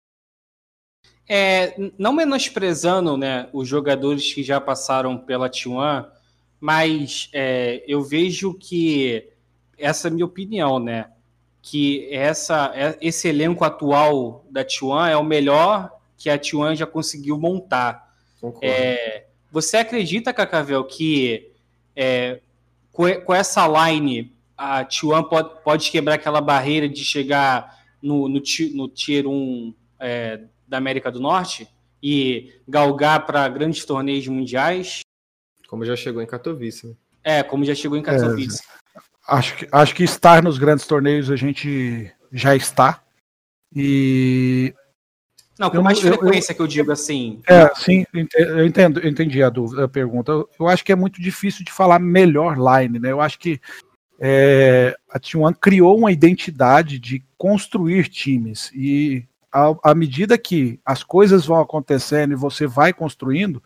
É, não menosprezando né, os jogadores que já passaram pela T1, mas é, eu vejo que essa é a minha opinião, né? Que essa, é, esse elenco atual da T1 é o melhor que a T1 já conseguiu montar. É, você acredita, Cacavel, que é, com, com, essa line a T1 pode, pode quebrar aquela barreira de chegar no, no, no Tier 1 é, da América do Norte e galgar para grandes torneios mundiais? Como já chegou em Katowice. Né? É, como já chegou em Katowice. É, acho, que, acho que estar nos grandes torneios a gente já está. E. Não, com eu, mais frequência eu, que eu digo assim. É, sim, eu entendo, eu entendi a, dúvida, a pergunta. Eu acho que é muito difícil de falar melhor line, né? Eu acho que é, a T1 criou uma identidade de construir times e à medida que as coisas vão acontecendo e você vai construindo,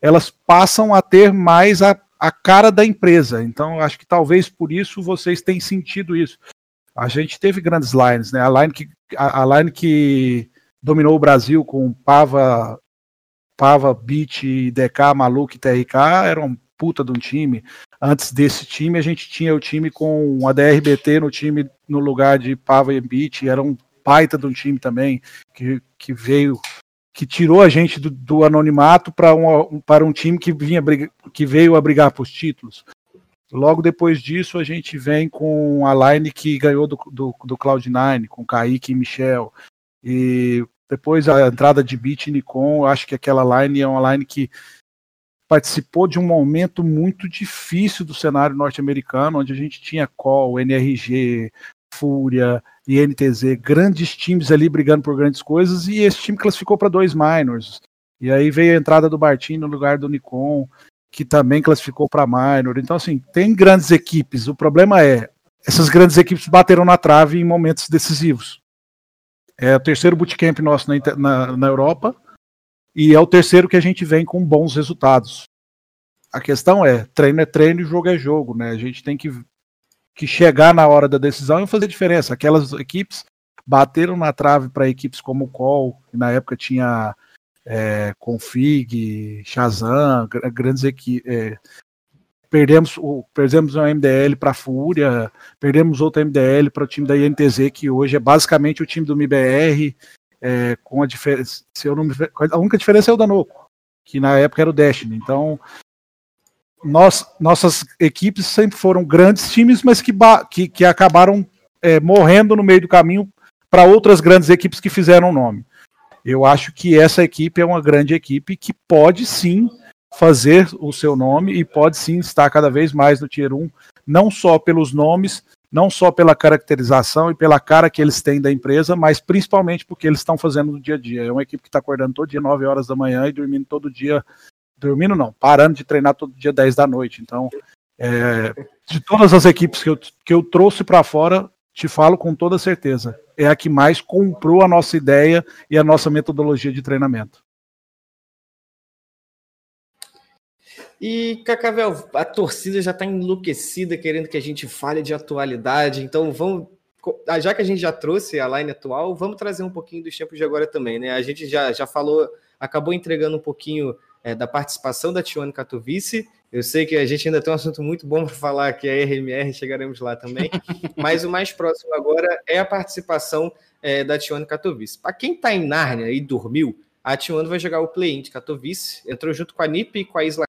elas passam a ter mais a, a cara da empresa. Então, acho que talvez por isso vocês tenham sentido isso. A gente teve grandes lines, né? A line que, a, a line que dominou o Brasil com Pava, Pava, Beat, DK, Maluco e TRK era um puta de um time. Antes desse time, a gente tinha o time com a DRBT no time no lugar de Pava e Beat, era um baita de um time também, que, que veio, que tirou a gente do, do anonimato para um, para um time que, vinha, que veio a brigar por títulos. Logo depois disso, a gente vem com a line que ganhou do, do, do Cloud9, com Kaique e Michel. E depois a entrada de Beat e Nikon, acho que aquela line é uma line que participou de um momento muito difícil do cenário norte-americano, onde a gente tinha Call, NRG, Fúria, e NTZ, grandes times ali brigando por grandes coisas, e esse time classificou para dois minors. E aí veio a entrada do Bartim no lugar do Nikon, que também classificou para minor. Então, assim, tem grandes equipes. O problema é, essas grandes equipes bateram na trave em momentos decisivos. É o terceiro bootcamp nosso na, na, na Europa, e é o terceiro que a gente vem com bons resultados. A questão é, treino é treino e jogo é jogo, né? A gente tem que que chegar na hora da decisão e fazer diferença. Aquelas equipes bateram na trave para equipes como o Call, que na época tinha é, Config, Shazam, grandes equipes. É, perdemos, perdemos uma MDL para a Fúria, perdemos outra MDL para o time da INTZ, que hoje é basicamente o time do MIBR, é, com a diferença. Se eu não a única diferença é o Danoco, que na época era o Destiny. Então, nós, nossas equipes sempre foram grandes times, mas que, que, que acabaram é, morrendo no meio do caminho para outras grandes equipes que fizeram nome. Eu acho que essa equipe é uma grande equipe que pode sim fazer o seu nome e pode sim estar cada vez mais no Tier 1, não só pelos nomes, não só pela caracterização e pela cara que eles têm da empresa, mas principalmente porque eles estão fazendo no dia a dia. É uma equipe que está acordando todo dia 9 horas da manhã e dormindo todo dia dormindo não, parando de treinar todo dia 10 da noite. Então, é, de todas as equipes que eu, que eu trouxe para fora, te falo com toda certeza, é a que mais comprou a nossa ideia e a nossa metodologia de treinamento. E, Cacavel, a torcida já está enlouquecida querendo que a gente fale de atualidade, então vamos. Já que a gente já trouxe a line atual, vamos trazer um pouquinho dos tempos de agora também, né? A gente já, já falou, acabou entregando um pouquinho é, da participação da Tione Katowice. Eu sei que a gente ainda tem um assunto muito bom para falar, que é a RMR, chegaremos lá também. Mas o mais próximo agora é a participação é, da Tione Katowice. Para quem está em Nárnia e dormiu, a Tione vai jogar o play-in de Katowice. Entrou junto com a NIP e com a Isla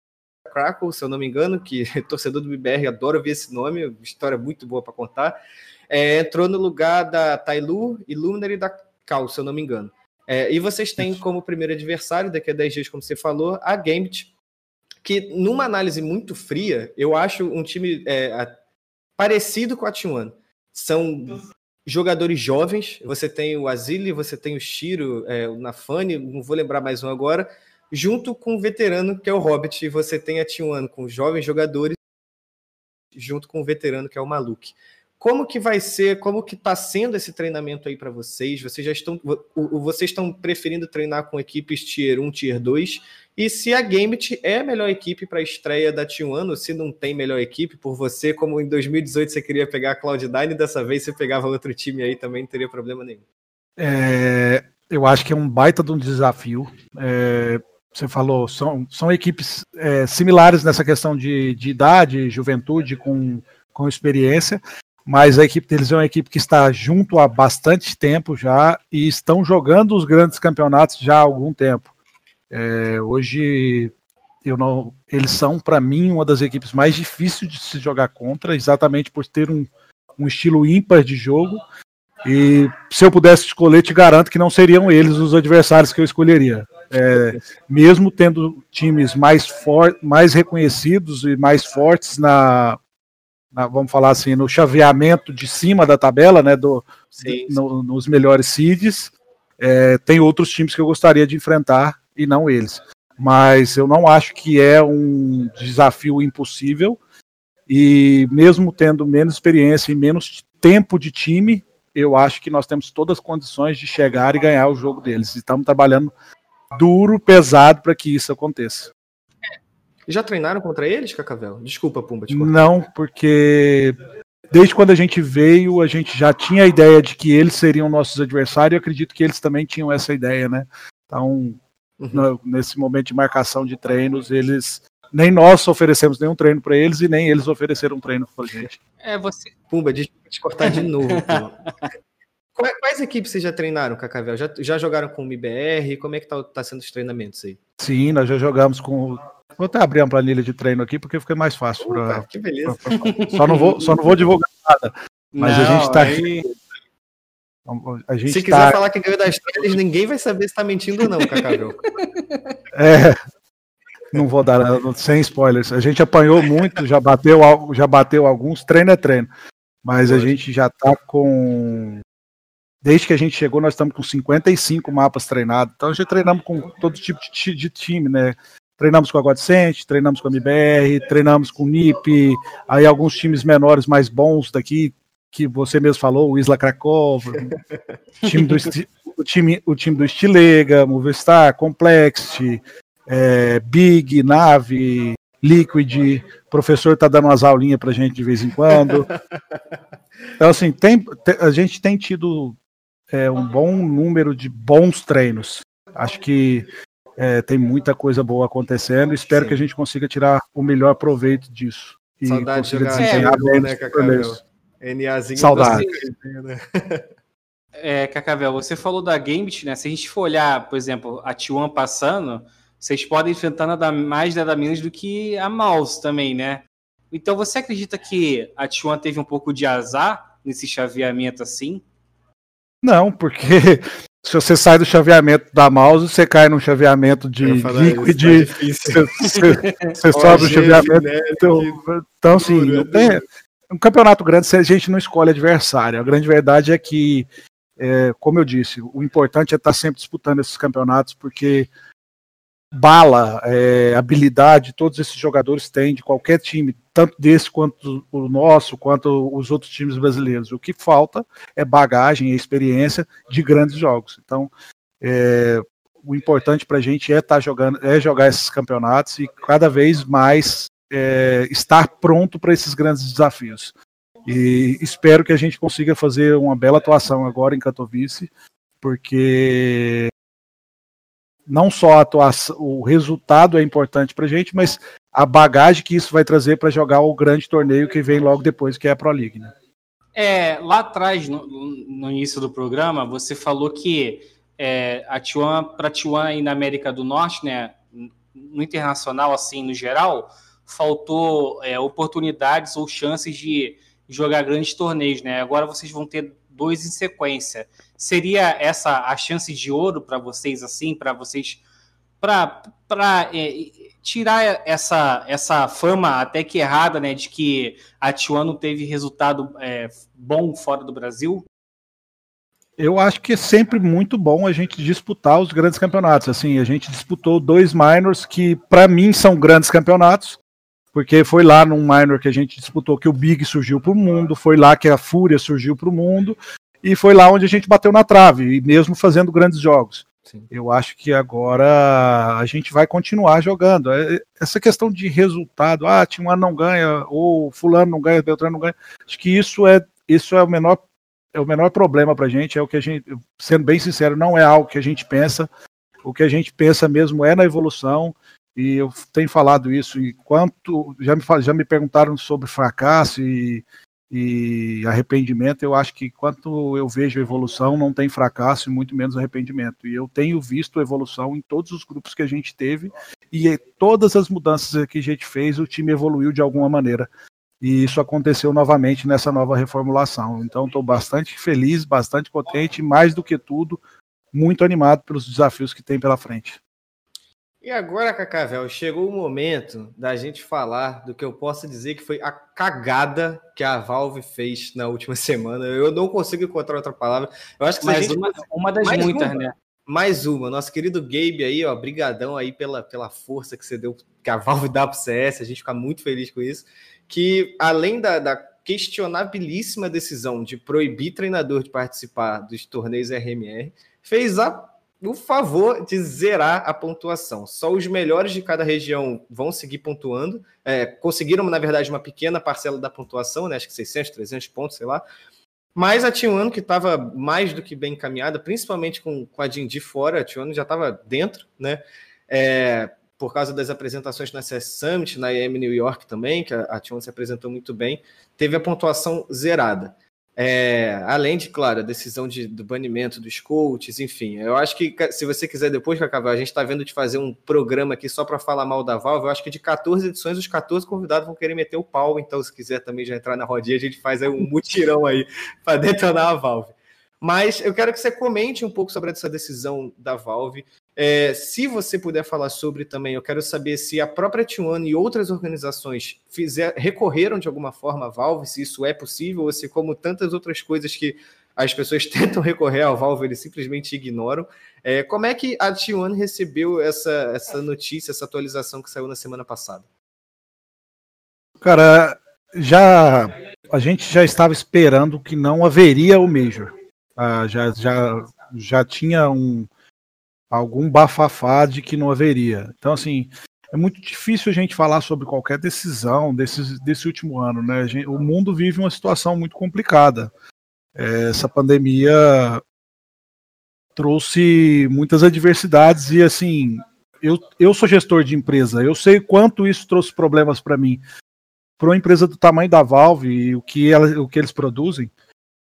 Krakow, se eu não me engano, que torcedor do BBR adora ver esse nome, história muito boa para contar. É, entrou no lugar da Tailu, Illuminary e da Cal, se eu não me engano. É, e vocês têm como primeiro adversário, daqui a 10 dias, como você falou, a Gambit, que numa análise muito fria, eu acho um time é, a, parecido com a T1. São jogadores jovens, você tem o Azili, você tem o Shiro, é, o Nafani, não vou lembrar mais um agora, junto com o veterano que é o Hobbit, e você tem a T1 com jovens jogadores, junto com o veterano que é o Maluk. Como que vai ser, como que está sendo esse treinamento aí para vocês? Vocês já estão, vocês estão preferindo treinar com equipes Tier 1, Tier 2? E se a Gambit é a melhor equipe para a estreia da T1, ou se não tem melhor equipe, por você, como em 2018 você queria pegar a Cloud9, dessa vez você pegava outro time aí também, não teria problema nenhum. É, eu acho que é um baita de um desafio. É, você falou, são, são equipes é, similares nessa questão de, de idade, juventude, com, com experiência mas a equipe deles é uma equipe que está junto há bastante tempo já e estão jogando os grandes campeonatos já há algum tempo. É, hoje não, eles são para mim uma das equipes mais difíceis de se jogar contra, exatamente por ter um, um estilo ímpar de jogo. E se eu pudesse escolher, te garanto que não seriam eles os adversários que eu escolheria. É, mesmo tendo times mais, mais reconhecidos e mais fortes na, vamos falar assim, no chaveamento de cima da tabela, né, do, sim, sim. No, nos melhores seeds, é, tem outros times que eu gostaria de enfrentar e não eles. Mas eu não acho que é um desafio impossível. E mesmo tendo menos experiência e menos tempo de time, eu acho que nós temos todas as condições de chegar e ganhar o jogo deles. Estamos trabalhando duro, pesado para que isso aconteça. Já treinaram contra eles, Cacavel? Desculpa, Pumba. Não, porque desde quando a gente veio, a gente já tinha a ideia de que eles seriam nossos adversários e acredito que eles também tinham essa ideia, né? Então, uhum. no, nesse momento de marcação de treinos, eles nem nós oferecemos nenhum treino para eles e nem eles ofereceram um treino para gente. É você. Pumba, deixa eu te cortar de novo. Quais equipes vocês já treinaram, Cacavel? Já, já jogaram com o MBR? Como é que tá, tá sendo os treinamentos aí? Sim, nós já jogamos com. Vou até abrir uma planilha de treino aqui porque fica mais fácil. Pra, que beleza. Pra, pra, só, não vou, só não vou divulgar nada. Mas não, a gente está aí... A gente se quiser tá... falar que ganhou das três, ninguém vai saber se está mentindo ou não, Cacavel. É, não vou dar sem spoilers. A gente apanhou muito, já bateu, já bateu alguns, treino é treino. Mas a gente já está com Desde que a gente chegou, nós estamos com 55 mapas treinados. Então, já treinamos com todo tipo de time, né? Treinamos com a Godsent, treinamos com a MBR, treinamos com o NIP, aí alguns times menores mais bons daqui, que você mesmo falou, o Isla Krakow, time do, o, time, o time do Stilega, Movistar, Complexity, é, Big, Nave, Liquid, o professor está dando umas aulinhas para gente de vez em quando. Então, assim, tem, a gente tem tido é, um bom número de bons treinos. Acho que é, tem muita coisa boa acontecendo. Espero Sim. que a gente consiga tirar o melhor proveito disso. E Saudade de jogar desempenhar bem né, Cacavel? NAzinho Saudade. Né? É, Cacavel, você falou da Gambit, né? Se a gente for olhar, por exemplo, a T1 passando, vocês podem enfrentar nada mais, nada menos do que a Mouse também, né? Então você acredita que a T1 teve um pouco de azar nesse chaveamento assim? Não, porque se você sai do chaveamento da mouse, você cai num chaveamento de liquid, tá você, você, você sobe o chaveamento. Né? Então, então assim, não tem, um campeonato grande a gente não escolhe adversário. A grande verdade é que, é, como eu disse, o importante é estar sempre disputando esses campeonatos, porque bala, é, habilidade, todos esses jogadores têm de qualquer time, tanto desse quanto o nosso, quanto os outros times brasileiros. O que falta é bagagem e experiência de grandes jogos. Então, é, o importante para a gente é estar tá jogando, é jogar esses campeonatos e cada vez mais é, estar pronto para esses grandes desafios. E espero que a gente consiga fazer uma bela atuação agora em Katowice, porque não só atuação, o resultado é importante para a gente, mas a bagagem que isso vai trazer para jogar o grande torneio que vem logo depois, que é a Pro League. Né? É, lá atrás, no, no, início do programa, você falou que é, a T1, para a T1 aí na América do Norte, né, no internacional, assim, no geral, faltou é, oportunidades ou chances de jogar grandes torneios, né? Agora vocês vão ter dois em sequência. Seria essa a chance de ouro para vocês, assim, para vocês, para é, tirar essa, essa fama até que errada, né, de que a T1 não teve resultado é, bom fora do Brasil? Eu acho que é sempre muito bom a gente disputar os grandes campeonatos. Assim, a gente disputou dois minors que, para mim, são grandes campeonatos porque foi lá num minor que a gente disputou que o Big surgiu para o mundo, foi lá que a Fúria surgiu para o mundo, e foi lá onde a gente bateu na trave, e mesmo fazendo grandes jogos. Sim. Eu acho que agora a gente vai continuar jogando. É, essa questão de resultado, ah, Timar não ganha, ou fulano não ganha, Beltrano não ganha, acho que isso é, isso é o menor é o menor problema para a gente, é o que a gente, sendo bem sincero, não é algo que a gente pensa. O que a gente pensa mesmo é na evolução e eu tenho falado isso, e quanto já me, já me perguntaram sobre fracasso e, e arrependimento, eu acho que quanto eu vejo evolução, não tem fracasso e muito menos arrependimento. E eu tenho visto evolução em todos os grupos que a gente teve e todas as mudanças que a gente fez, o time evoluiu de alguma maneira. E isso aconteceu novamente nessa nova reformulação. Então estou bastante feliz, bastante contente, mais do que tudo, muito animado pelos desafios que tem pela frente. E agora, Cacavel, chegou o momento da gente falar do que eu posso dizer que foi a cagada que a Valve fez na última semana. Eu não consigo encontrar outra palavra. Eu acho que Mas gente... uma, uma, das Mais muitas, uma. né? mais uma. Nosso querido Gabe aí, ó, brigadão aí pela, pela força que você deu, que a Valve dá pro CS, a gente fica muito feliz com isso. Que além da, da questionabilíssima decisão de proibir treinador de participar dos torneios RMR, fez a, o favor de zerar a pontuação. Só os melhores de cada região vão seguir pontuando. É, conseguiram, na verdade, uma pequena parcela da pontuação, né? acho que 600, 300 pontos, sei lá. Mas a Tijuana, que estava mais do que bem encaminhada, principalmente com, com a Dindi fora, a Tijuana já estava dentro, né? É, por causa das apresentações na CS Summit, na IEM New York também, que a, a T1 se apresentou muito bem, teve a pontuação zerada. É, além de, claro, a decisão de, do banimento dos coaches, enfim. Eu acho que se você quiser depois, Cacavão, a gente está vendo de fazer um programa aqui só para falar mal da Valve. Eu acho que de 14 edições, os 14 convidados vão querer meter o pau. Então, se quiser também já entrar na rodinha, a gente faz um mutirão aí para detonar a Valve. Mas eu quero que você comente um pouco sobre essa decisão da Valve. É, se você puder falar sobre também, eu quero saber se a própria T1 e outras organizações fizer, recorreram de alguma forma à Valve, se isso é possível, ou se, como tantas outras coisas que as pessoas tentam recorrer à Valve, eles simplesmente ignoram. É, como é que a T1 recebeu essa, essa notícia, essa atualização que saiu na semana passada? Cara, já a gente já estava esperando que não haveria o Major. Ah, já, já, já tinha um, algum bafafá de que não haveria. Então, assim, é muito difícil a gente falar sobre qualquer decisão desse, desse último ano, né? Gente, o mundo vive uma situação muito complicada. É, essa pandemia trouxe muitas adversidades e, assim, eu, eu sou gestor de empresa, eu sei quanto isso trouxe problemas para mim. Para uma empresa do tamanho da Valve e o que, ela, o que eles produzem,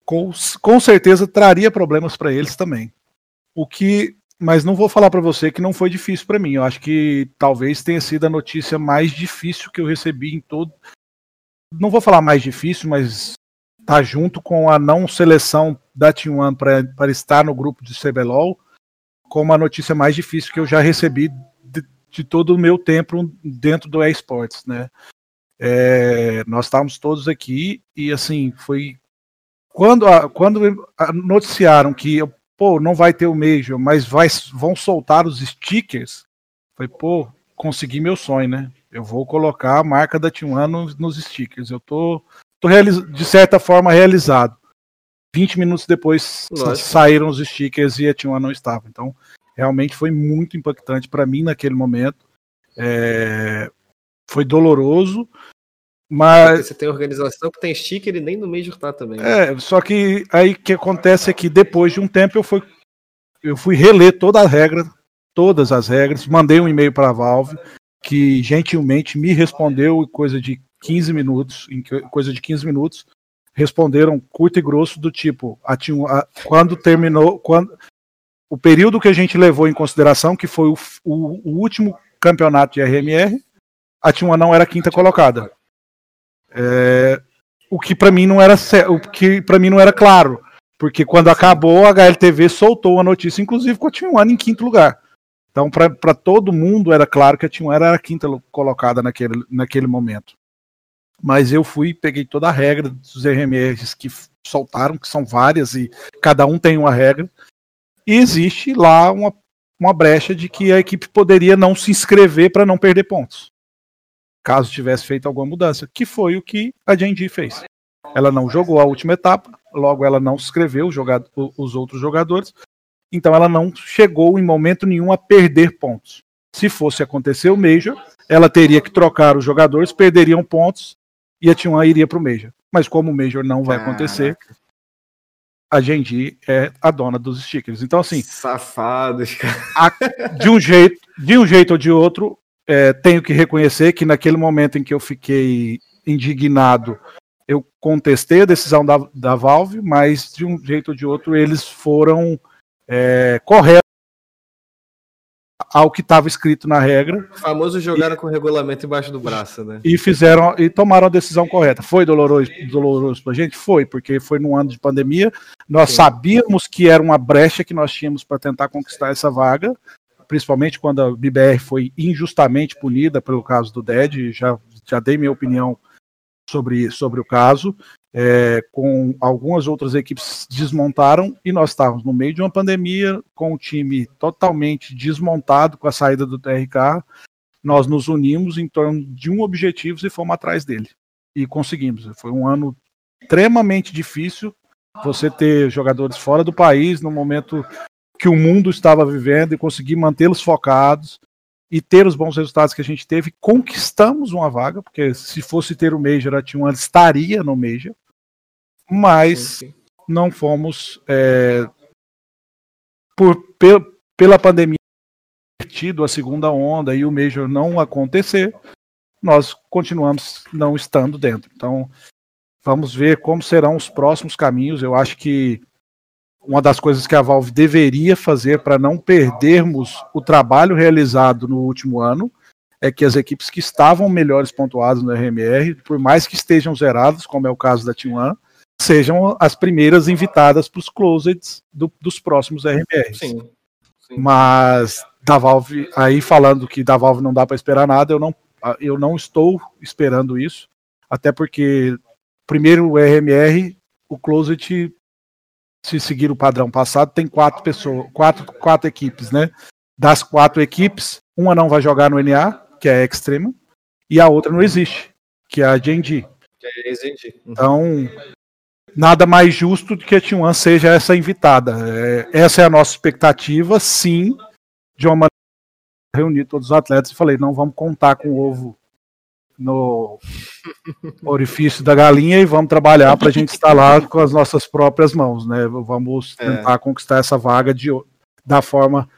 com, com certeza traria problemas para eles também. O que, mas não vou falar para você que não foi difícil para mim. Eu acho que talvez tenha sido a notícia mais difícil que eu recebi em todo. Não vou falar mais difícil, mas tá junto com a não seleção da T1 para estar no grupo de CBLOL como a notícia mais difícil que eu já recebi de, de todo o meu tempo dentro do esportes, né? É, nós estávamos todos aqui e assim foi quando, a, quando noticiaram que pô, não vai ter o Major, mas vai, vão soltar os stickers, foi pô, consegui meu sonho, né? Eu vou colocar a marca da T1 nos, nos stickers. Eu tô, tô de certa forma realizado. 20 minutos depois Lógico. saíram os stickers e a T1 não estava. Então, realmente foi muito impactante para mim naquele momento. É, foi doloroso, mas Porque você tem organização que tem sticker e nem no Major tá também. Né? É, só que aí que acontece é que depois de um tempo eu fui eu fui reler toda a regra, todas as regras, mandei um e-mail para a Valve que gentilmente me respondeu em coisa de 15 minutos, em coisa de 15 minutos, responderam curto e grosso do tipo, a, a, quando terminou, quando o período que a gente levou em consideração, que foi o, o, o último campeonato de RMR, a T1 não era quinta colocada. É, o que para mim não era o que para mim não era claro, porque quando acabou a HLTV soltou a notícia, inclusive com a T1 em quinto lugar. Então para todo mundo era claro que a T1 era a quinta colocada naquele, naquele momento. Mas eu fui, peguei toda a regra dos RMRs que soltaram, que são várias e cada um tem uma regra. E existe lá uma, uma brecha de que a equipe poderia não se inscrever para não perder pontos caso tivesse feito alguma mudança, que foi o que a Genji fez. Ela não jogou a última etapa, logo ela não escreveu os outros jogadores, então ela não chegou em momento nenhum a perder pontos. Se fosse acontecer o Major, ela teria que trocar os jogadores, perderiam pontos e a T1 iria para o Major. Mas como o Major não vai acontecer, a Genji é a dona dos stickers. Então assim, safados, cara. de um jeito, de um jeito ou de outro, é, tenho que reconhecer que naquele momento em que eu fiquei indignado, eu contestei a decisão da, da Valve, mas de um jeito ou de outro eles foram é, corretos ao que estava escrito na regra. O famoso jogaram e, com o regulamento embaixo do braço, né? E fizeram e tomaram a decisão correta. Foi doloroso, doloroso para a gente? Foi, porque foi num ano de pandemia. Nós Sim. sabíamos que era uma brecha que nós tínhamos para tentar conquistar essa vaga principalmente quando a BBR foi injustamente punida pelo caso do DED, já, já dei minha opinião sobre, sobre o caso, é, com algumas outras equipes desmontaram e nós estávamos no meio de uma pandemia com o time totalmente desmontado com a saída do TRK. Nós nos unimos em torno de um objetivo e fomos atrás dele e conseguimos. Foi um ano extremamente difícil. Você ter jogadores fora do país no momento que o mundo estava vivendo e conseguir mantê-los focados e ter os bons resultados que a gente teve, conquistamos uma vaga, porque se fosse ter o Major, a T1 estaria no Major, mas sim, sim. não fomos é, por, pela pandemia tido a segunda onda e o Major não acontecer, nós continuamos não estando dentro. Então, vamos ver como serão os próximos caminhos. Eu acho que uma das coisas que a Valve deveria fazer para não perdermos o trabalho realizado no último ano é que as equipes que estavam melhores pontuadas no RMR, por mais que estejam zeradas, como é o caso da T1, sejam as primeiras invitadas para os closets do, dos próximos RMRs. Sim, sim. Mas da Valve, aí falando que da Valve não dá para esperar nada, eu não, eu não estou esperando isso, até porque primeiro o RMR, o closet se seguir o padrão passado, tem quatro pessoas, quatro, quatro equipes, né? Das quatro equipes, uma não vai jogar no NA, que é Extremo, e a outra não existe, que é a GNG. É uhum. Então, nada mais justo do que a T1 seja essa invitada. É, essa é a nossa expectativa, sim, de uma maneira reunir todos os atletas e falei, não vamos contar com o ovo no orifício da galinha e vamos trabalhar para a gente instalar com as nossas próprias mãos, né? Vamos é. tentar é. conquistar essa vaga de, da forma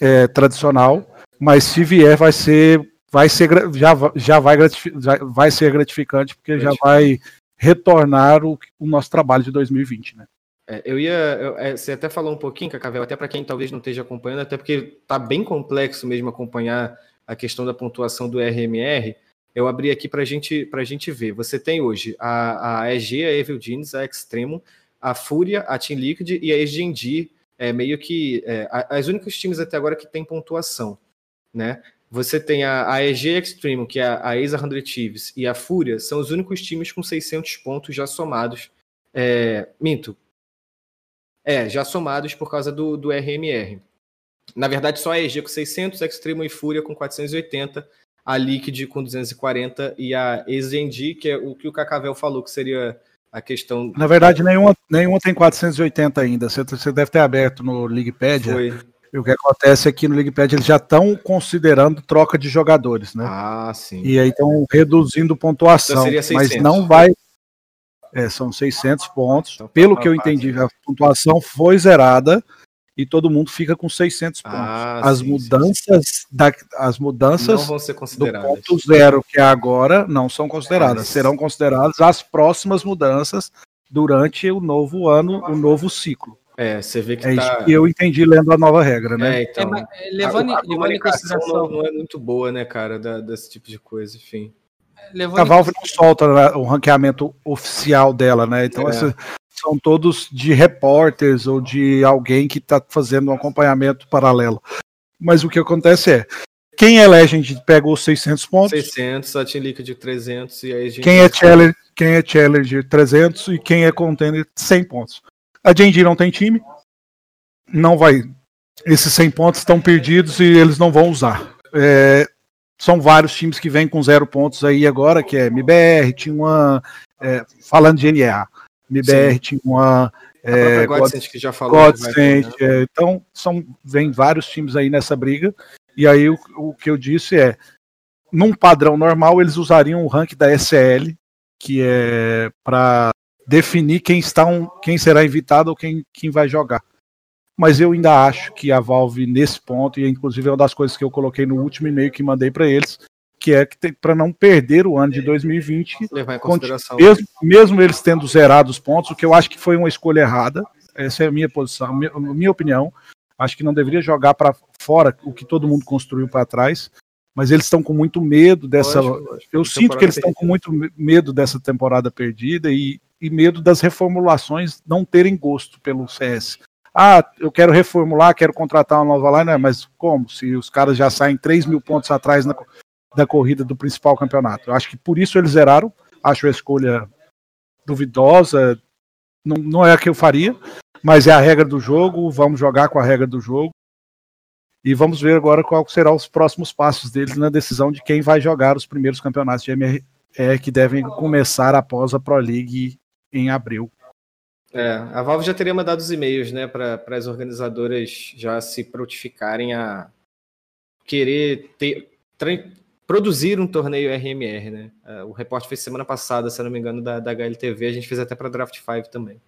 é, tradicional, mas se vier vai ser vai ser já, já vai já vai ser gratificante porque já vai retornar o, o nosso trabalho de 2020, né? É, eu ia. Eu, é, você até falou um pouquinho, Cacavel, até para quem talvez não esteja acompanhando, até porque tá bem complexo mesmo acompanhar a questão da pontuação do RMR eu abri aqui para gente, a gente ver. Você tem hoje a, a EG, a Evil Genius, a Extremo, a Fúria, a Team Liquid e a EGND, é meio que é, as únicos times até agora que tem pontuação, né? Você tem a, a EG Extremo, que é a, a Ace 100 Thieves, e a Fúria, são os únicos times com 600 pontos já somados. É, minto. É, já somados por causa do, do RMR. Na verdade, só a EG com 600, Extremo e Fúria com 480 a Liquid com 240 e a EZND, que é o que o Cacavel falou que seria a questão. Na verdade, nenhuma, nenhuma tem 480 ainda. Você, você deve ter aberto no Ligpedia. Foi. E o que acontece é que no Ligpad eles já estão considerando troca de jogadores, né? Ah, sim. E aí estão reduzindo pontuação, então mas não vai. É, são 600 pontos. Então, Pelo que eu entendi, a pontuação foi zerada e todo mundo fica com 600 pontos. Ah, as, sim, mudanças sim, sim. Da, as mudanças não vão ser consideradas. do ponto zero que é agora não são consideradas. Serão consideradas as próximas mudanças durante o novo ano, o novo ciclo. É, você vê que é tá... isso que eu entendi lendo a nova regra, né? É, então, é, levando, a, a levando em consideração não, não, é muito boa, né, cara, da, desse tipo de coisa, enfim. Levando a Valve não solta né, o ranqueamento oficial dela, né? Então é. essa, são todos de repórteres ou de alguém que está fazendo um acompanhamento paralelo. Mas o que acontece é, quem é Legend pega os 600 pontos. 600, a Team Liquid de 300 e aí gente... Quem é Challenger, quem é Challenger 300 e quem é Contender 100 pontos. A Genji não tem time, não vai. Esses 100 pontos estão perdidos e eles não vão usar. É, são vários times que vêm com zero pontos aí agora, que é MBR, T1, é, falando de NEA. MBR tinha uma. É, Godsend, que já falou. Godsend, né? é, então, são, vem vários times aí nessa briga. E aí o, o que eu disse é: num padrão normal, eles usariam o rank da SL, que é para definir quem, está um, quem será invitado ou quem, quem vai jogar. Mas eu ainda acho que a Valve, nesse ponto, e inclusive é uma das coisas que eu coloquei no último e-mail que mandei para eles, que é que para não perder o ano de 2020, levar em consideração. Mesmo, mesmo, eles tendo zerado os pontos, o que eu acho que foi uma escolha errada. Essa é a minha posição, minha, minha opinião. Acho que não deveria jogar para fora o que todo mundo construiu para trás, mas eles estão com muito medo dessa. Lógico, lógico. Eu sinto que eles estão com muito medo dessa temporada perdida e, e medo das reformulações não terem gosto pelo CS. Ah, eu quero reformular, quero contratar uma nova line, mas como? Se os caras já saem 3 mil pontos atrás na, da corrida do principal campeonato. Eu acho que por isso eles zeraram. Acho a escolha duvidosa, não, não é a que eu faria, mas é a regra do jogo, vamos jogar com a regra do jogo. E vamos ver agora qual serão os próximos passos deles na decisão de quem vai jogar os primeiros campeonatos de MRE que devem começar após a Pro League em abril. É, a Valve já teria mandado os e-mails, né, para as organizadoras já se prontificarem a querer ter, produzir um torneio RMR, né? É, o reporte foi semana passada, se não me engano, da, da HLTV, a gente fez até para Draft 5 também.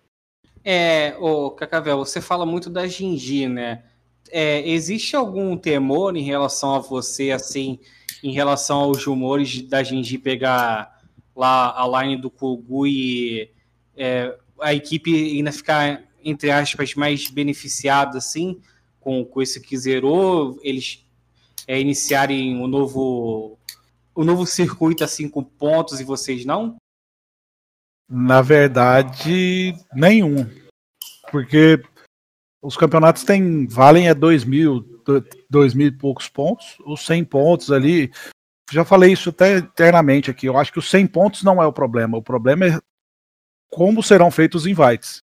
É, o Cacavel, você fala muito da Gingi, né? É, existe algum temor em relação a você, assim, em relação aos rumores da Gingi pegar lá a line do Kogu e é, a equipe ainda ficar, entre aspas, mais beneficiada, assim, com, com esse que zerou, eles é, iniciarem o um novo um novo circuito assim com pontos e vocês não? Na verdade, nenhum. Porque os campeonatos têm valem é dois mil, dois mil e poucos pontos, os 100 pontos ali. Já falei isso até internamente aqui. Eu acho que os 100 pontos não é o problema. O problema é como serão feitos os invites.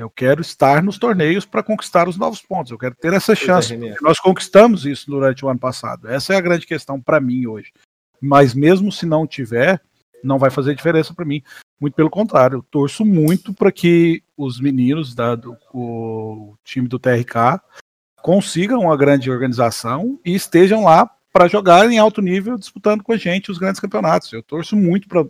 Eu quero estar nos torneios para conquistar os novos pontos. Eu quero ter essa chance. Nós conquistamos isso durante o ano passado. Essa é a grande questão para mim hoje. Mas mesmo se não tiver, não vai fazer diferença para mim. Muito pelo contrário, eu torço muito para que os meninos da, do o time do TRK consigam uma grande organização e estejam lá para jogar em alto nível, disputando com a gente os grandes campeonatos. Eu torço muito para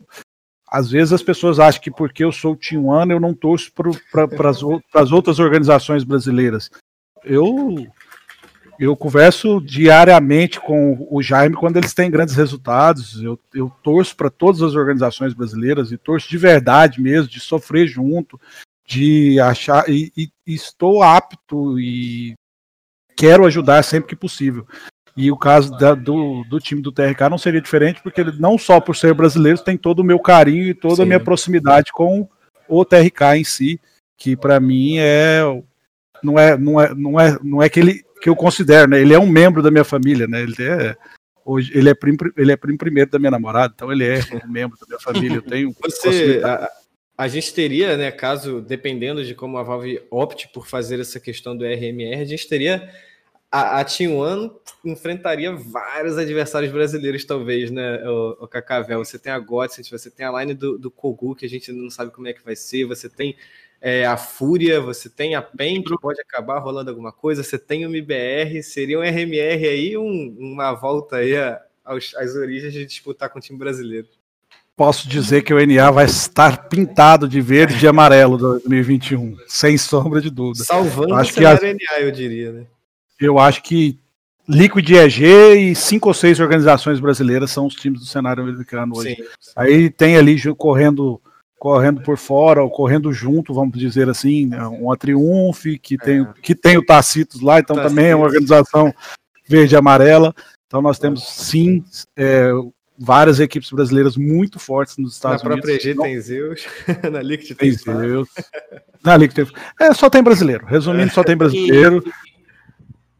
às vezes as pessoas acham que porque eu sou One eu não torço para as outras organizações brasileiras. Eu eu converso diariamente com o Jaime quando eles têm grandes resultados. Eu, eu torço para todas as organizações brasileiras e torço de verdade mesmo, de sofrer junto, de achar e, e, e estou apto e quero ajudar sempre que possível. E o caso da, do, do time do TRK não seria diferente, porque ele, não só por ser brasileiro, tem todo o meu carinho e toda Sim. a minha proximidade com o TRK em si, que para mim é não é não é não é não é que ele que eu considero, né? Ele é um membro da minha família, né? Ele é hoje ele é primo, ele é primo primeiro da minha namorada, então ele é um membro da minha família. Eu tenho Você, a, a, gente teria, né, caso dependendo de como a Valve opte por fazer essa questão do RMR, a gente teria a, a Team One enfrentaria vários adversários brasileiros, talvez, né, o, o Cacavel. Você tem a Godsent, você tem a line do, do Kogu, que a gente não sabe como é que vai ser, você tem é, a Fúria, você tem a PEN, que pode acabar rolando alguma coisa, você tem o MBR, seria um RMR aí, um, uma volta aí aos, às origens de disputar com o time brasileiro. Posso dizer que o NA vai estar pintado de verde e amarelo 2021, sem sombra de dúvida. Salvando acho o cenário que a... NA, eu diria, né? Eu acho que Liquid EG e cinco ou seis organizações brasileiras são os times do cenário americano hoje. Sim, sim. Aí tem ali correndo correndo por fora ou correndo junto, vamos dizer assim, né, uma Triumph, que tem, é. que tem o Tacitos lá, então Tacitos. também é uma organização verde e amarela. Então nós temos sim é, várias equipes brasileiras muito fortes nos Estados na Unidos. Na própria EG tem Zeus, na Liquid tem, tem Zeus. Na Liquid tem... É, só tem brasileiro. Resumindo, só tem brasileiro.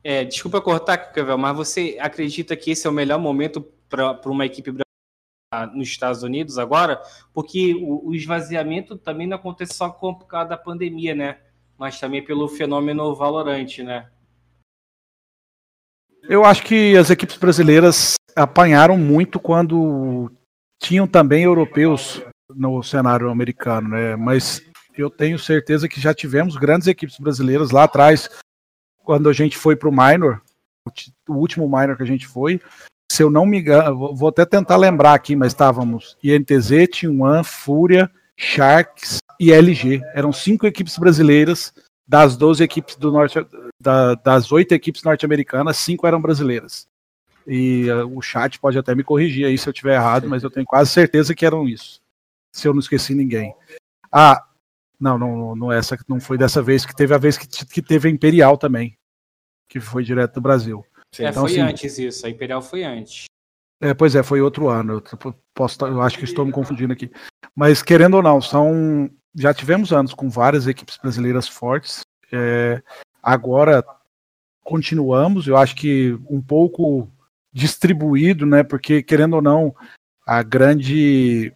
É, desculpa cortar, Cavel, mas você acredita que esse é o melhor momento para uma equipe brasileira nos Estados Unidos agora? Porque o, o esvaziamento também não acontece só por causa da pandemia, né? Mas também pelo fenômeno valorante, né? Eu acho que as equipes brasileiras apanharam muito quando tinham também europeus no cenário americano, né? Mas eu tenho certeza que já tivemos grandes equipes brasileiras lá atrás, quando a gente foi para o minor, o último minor que a gente foi, se eu não me engano, vou até tentar lembrar aqui, mas estávamos INTZ, T1, Fúria, Sharks e LG. Eram cinco equipes brasileiras, das 12 equipes do norte, da, das oito equipes norte-americanas, cinco eram brasileiras. E uh, o chat pode até me corrigir aí se eu estiver errado, mas eu tenho quase certeza que eram isso. Se eu não esqueci ninguém. Ah, não, não, não essa não foi dessa vez que teve a vez que, que teve a Imperial também que foi direto do Brasil. É, então, foi assim, antes isso, a Imperial foi antes. É, pois é, foi outro ano. Eu, posso, eu acho que estou me confundindo aqui. Mas querendo ou não, são já tivemos anos com várias equipes brasileiras fortes. É, agora continuamos, eu acho que um pouco distribuído, né? Porque querendo ou não, a grande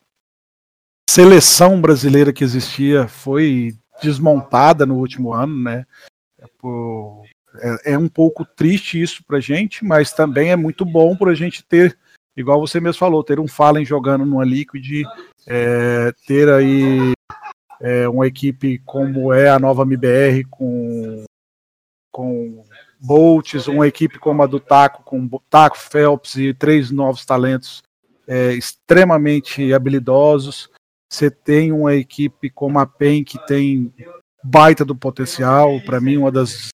seleção brasileira que existia foi desmontada no último ano, né? Por, é, é um pouco triste isso pra gente, mas também é muito bom para a gente ter, igual você mesmo falou, ter um Fallen jogando numa Liquid, é, ter aí é, uma equipe como é a nova MBR com, com Bolts, uma equipe como a do Taco, com Taco, Phelps e três novos talentos é, extremamente habilidosos. Você tem uma equipe como a PEN que tem baita do potencial, para mim uma das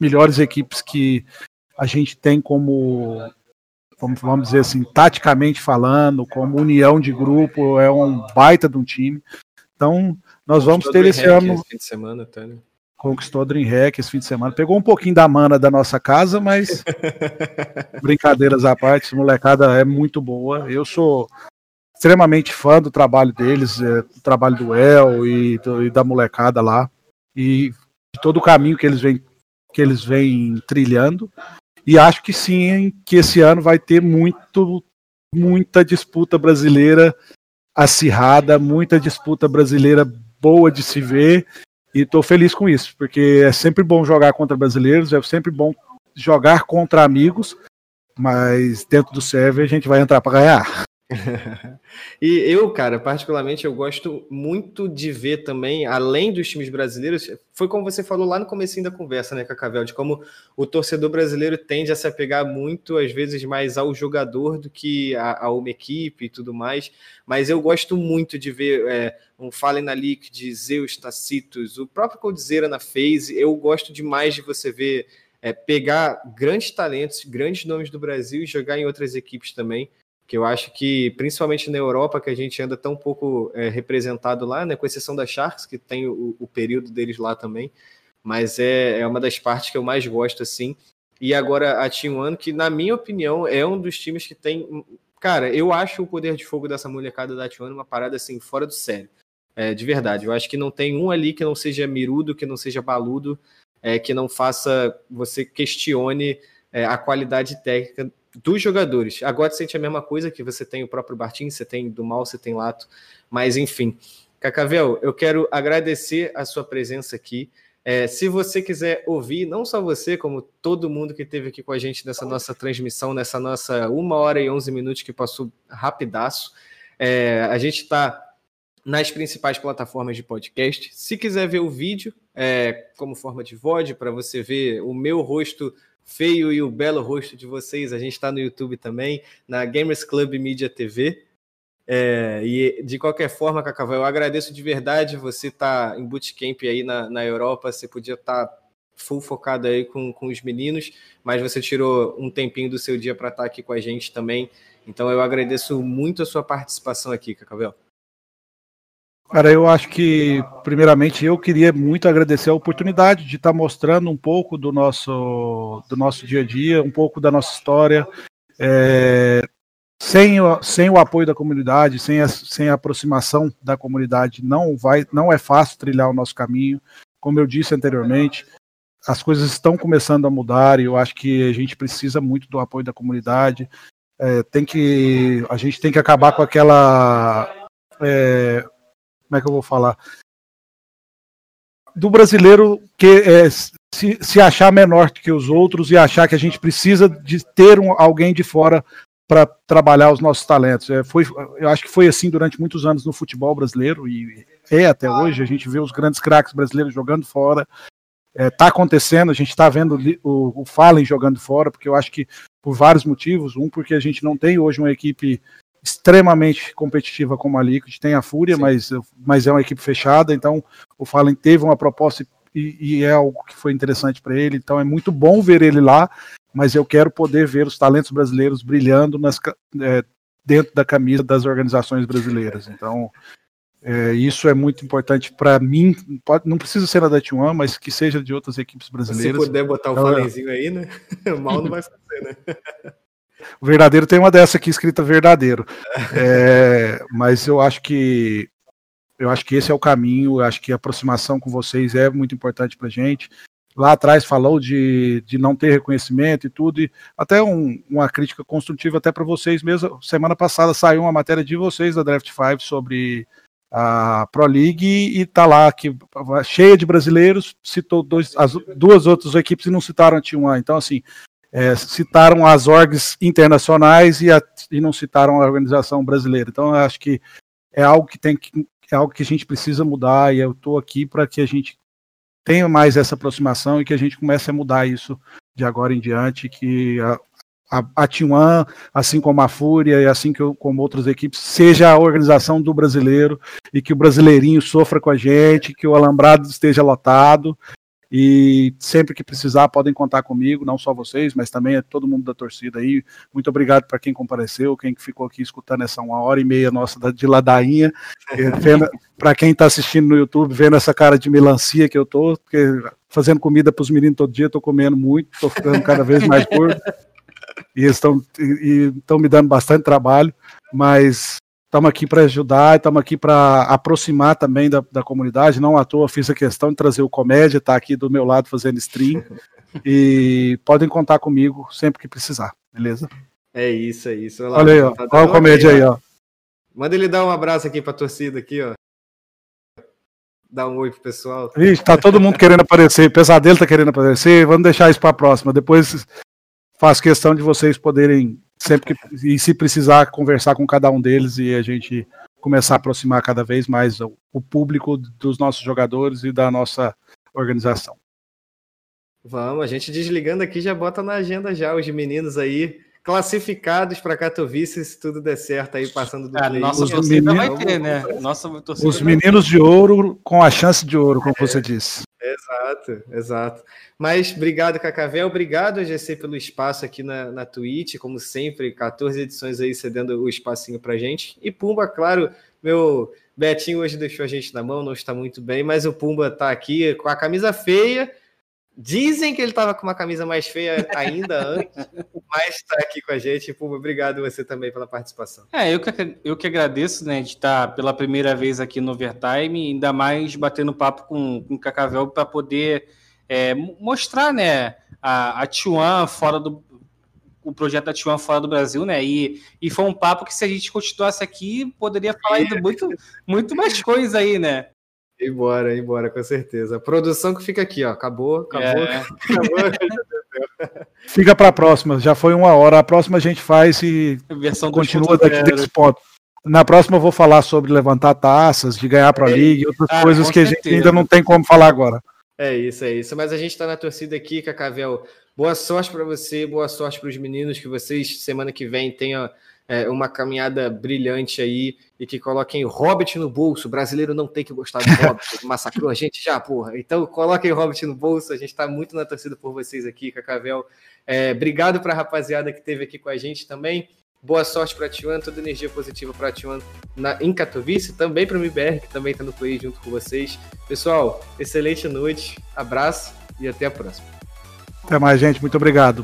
melhores equipes que a gente tem como vamos, vamos dizer assim, taticamente falando, como união de grupo, é um baita de um time. Então, nós vamos ter esse ano. Esse fim de semana, tá, né? Conquistou a Dreamhack esse fim de semana. Pegou um pouquinho da mana da nossa casa, mas brincadeiras à parte, molecada é muito boa. Eu sou extremamente fã do trabalho deles, é, do trabalho do El e, do, e da molecada lá. E de todo o caminho que eles vêm que eles vêm trilhando. E acho que sim, que esse ano vai ter muito, muita disputa brasileira acirrada, muita disputa brasileira boa de se ver. E estou feliz com isso, porque é sempre bom jogar contra brasileiros, é sempre bom jogar contra amigos, mas dentro do server a gente vai entrar para ganhar. e eu, cara, particularmente, eu gosto muito de ver também, além dos times brasileiros, foi como você falou lá no começo da conversa, né, Cacavel, de como o torcedor brasileiro tende a se apegar muito, às vezes, mais ao jogador do que a, a uma equipe e tudo mais, mas eu gosto muito de ver é, um Fallen na League, Zeus, Tacitus, o próprio Coldzera na FaZe, eu gosto demais de você ver é, pegar grandes talentos, grandes nomes do Brasil e jogar em outras equipes também que eu acho que, principalmente na Europa, que a gente anda tão pouco é, representado lá, né, com exceção da Sharks, que tem o, o período deles lá também, mas é, é uma das partes que eu mais gosto, assim. E agora a Team One, que na minha opinião é um dos times que tem. Cara, eu acho o poder de fogo dessa molecada da Team One uma parada assim, fora do sério. É, de verdade. Eu acho que não tem um ali que não seja mirudo, que não seja baludo, é, que não faça você questione é, a qualidade técnica dos jogadores. Agora sente a mesma coisa que você tem o próprio Bartim, você tem do Mal, você tem Lato, mas enfim. Cacavel, eu quero agradecer a sua presença aqui. É, se você quiser ouvir, não só você, como todo mundo que esteve aqui com a gente nessa nossa transmissão, nessa nossa uma hora e onze minutos que passou rapidaço, é, a gente está nas principais plataformas de podcast. Se quiser ver o vídeo é, como forma de VOD, para você ver o meu rosto feio e o belo rosto de vocês. A gente está no YouTube também, na Gamers Club Media TV. É, e de qualquer forma, Cacavão, eu agradeço de verdade você estar tá em bootcamp aí na, na Europa. Você podia estar tá full focado aí com, com os meninos, mas você tirou um tempinho do seu dia para estar tá aqui com a gente também. Então eu agradeço muito a sua participação aqui, Cacavel. Cara, eu acho que, primeiramente, eu queria muito agradecer a oportunidade de estar mostrando um pouco do nosso, do nosso dia a dia, um pouco da nossa história. É, sem, o, sem o apoio da comunidade, sem a, sem a aproximação da comunidade, não, vai, não é fácil trilhar o nosso caminho. Como eu disse anteriormente, as coisas estão começando a mudar e eu acho que a gente precisa muito do apoio da comunidade. É, tem que, a gente tem que acabar com aquela. É, como é que eu vou falar? Do brasileiro que é, se, se achar menor que os outros e achar que a gente precisa de ter um, alguém de fora para trabalhar os nossos talentos. É, foi, eu acho que foi assim durante muitos anos no futebol brasileiro e é até hoje. A gente vê os grandes craques brasileiros jogando fora. Está é, tá acontecendo, a gente está vendo o, o Fallen jogando fora, porque eu acho que por vários motivos. Um, porque a gente não tem hoje uma equipe extremamente competitiva como a Liquid, tem a Fúria, mas, mas é uma equipe fechada, então o Fallen teve uma proposta e, e é algo que foi interessante para ele, então é muito bom ver ele lá, mas eu quero poder ver os talentos brasileiros brilhando nas, é, dentro da camisa das organizações brasileiras, então é, isso é muito importante para mim, pode, não precisa ser da T1, mas que seja de outras equipes brasileiras. Se puder botar o então, Fallenzinho aí, né? Mal não vai fazer, né? O verdadeiro tem uma dessa aqui escrita verdadeiro. É, mas eu acho que eu acho que esse é o caminho. Eu acho que a aproximação com vocês é muito importante para gente. Lá atrás falou de, de não ter reconhecimento e tudo, e até um, uma crítica construtiva até para vocês mesmo. Semana passada saiu uma matéria de vocês da Draft 5 sobre a Pro League e tá lá que cheia de brasileiros, citou dois, as duas outras equipes e não citaram a T1. Então, assim, é, citaram as orgs internacionais e, a, e, não citaram a organização brasileira. Então, eu acho que é algo que tem que é algo que a gente precisa mudar e eu estou aqui para que a gente tenha mais essa aproximação e que a gente comece a mudar isso de agora em diante, que a, a, a T1, assim como a Fúria e assim que, como outras equipes, seja a organização do brasileiro e que o brasileirinho sofra com a gente, que o alambrado esteja lotado e sempre que precisar podem contar comigo, não só vocês, mas também é todo mundo da torcida aí. Muito obrigado para quem compareceu, quem ficou aqui escutando essa uma hora e meia nossa de ladainha. para quem está assistindo no YouTube, vendo essa cara de melancia que eu tô, porque fazendo comida para os meninos todo dia, estou comendo muito, estou ficando cada vez mais gordo e estão me dando bastante trabalho, mas estamos aqui para ajudar, estamos aqui para aproximar também da, da, comunidade. Não à toa fiz a questão de trazer o Comédia, está aqui do meu lado fazendo stream. e podem contar comigo sempre que precisar, beleza? É isso, é isso. Olha, Olha aí, ó. Tá Olha o Comédia aí, ó. Manda ele dar um abraço aqui para a torcida aqui, ó. Dá um oi pro pessoal. Ixi, tá todo mundo querendo aparecer. Pesadelo tá querendo aparecer. Vamos deixar isso para a próxima. Depois faço questão de vocês poderem sempre que e se precisar conversar com cada um deles e a gente começar a aproximar cada vez mais o, o público dos nossos jogadores e da nossa organização. Vamos, a gente desligando aqui já bota na agenda já os meninos aí classificados para Katowice, se tudo der certo aí, passando do ah, Nossa os meninos, vai ter, né? Nossa os meninos de ouro com a chance de ouro, como é, você disse. Exato, exato. Mas obrigado, Cacavel. Obrigado, GC, pelo espaço aqui na, na Twitch. Como sempre, 14 edições aí cedendo o espacinho pra gente. E Pumba, claro, meu Betinho hoje deixou a gente na mão, não está muito bem, mas o Pumba tá aqui com a camisa feia Dizem que ele estava com uma camisa mais feia ainda antes, mas está aqui com a gente. Puma, obrigado você também pela participação. É, eu que, eu que agradeço, né, de estar pela primeira vez aqui no Overtime, ainda mais batendo papo com, com o Cacavel para poder é, mostrar, né, a, a T1 fora do o projeto da T1 fora do Brasil, né? E, e foi um papo que se a gente continuasse aqui, poderia falar ainda muito, muito mais coisa aí, né? Embora, embora, com certeza. A produção que fica aqui, ó. Acabou, acabou, é. acabou. fica para a próxima. Já foi uma hora. A próxima a gente faz e Versão continua daqui desse ponto. Na próxima eu vou falar sobre levantar taças, de ganhar para a é. Liga e outras ah, coisas que certeza. a gente ainda não tem como falar agora. É isso, é isso. Mas a gente está na torcida aqui, Cacavel. Boa sorte para você, boa sorte para os meninos, que vocês semana que vem tenham é, uma caminhada brilhante aí e que coloquem Hobbit no bolso. O brasileiro não tem que gostar de Hobbit, massacrou a gente já, porra. Então coloquem Hobbit no bolso. A gente está muito na torcida por vocês aqui, Cacavel. É, obrigado para a rapaziada que esteve aqui com a gente também. Boa sorte para a Tijuana, toda energia positiva para a Tijuana em Katowice, também para o MBR, que também está no play junto com vocês. Pessoal, excelente noite, abraço e até a próxima. Até mais, gente. Muito obrigado.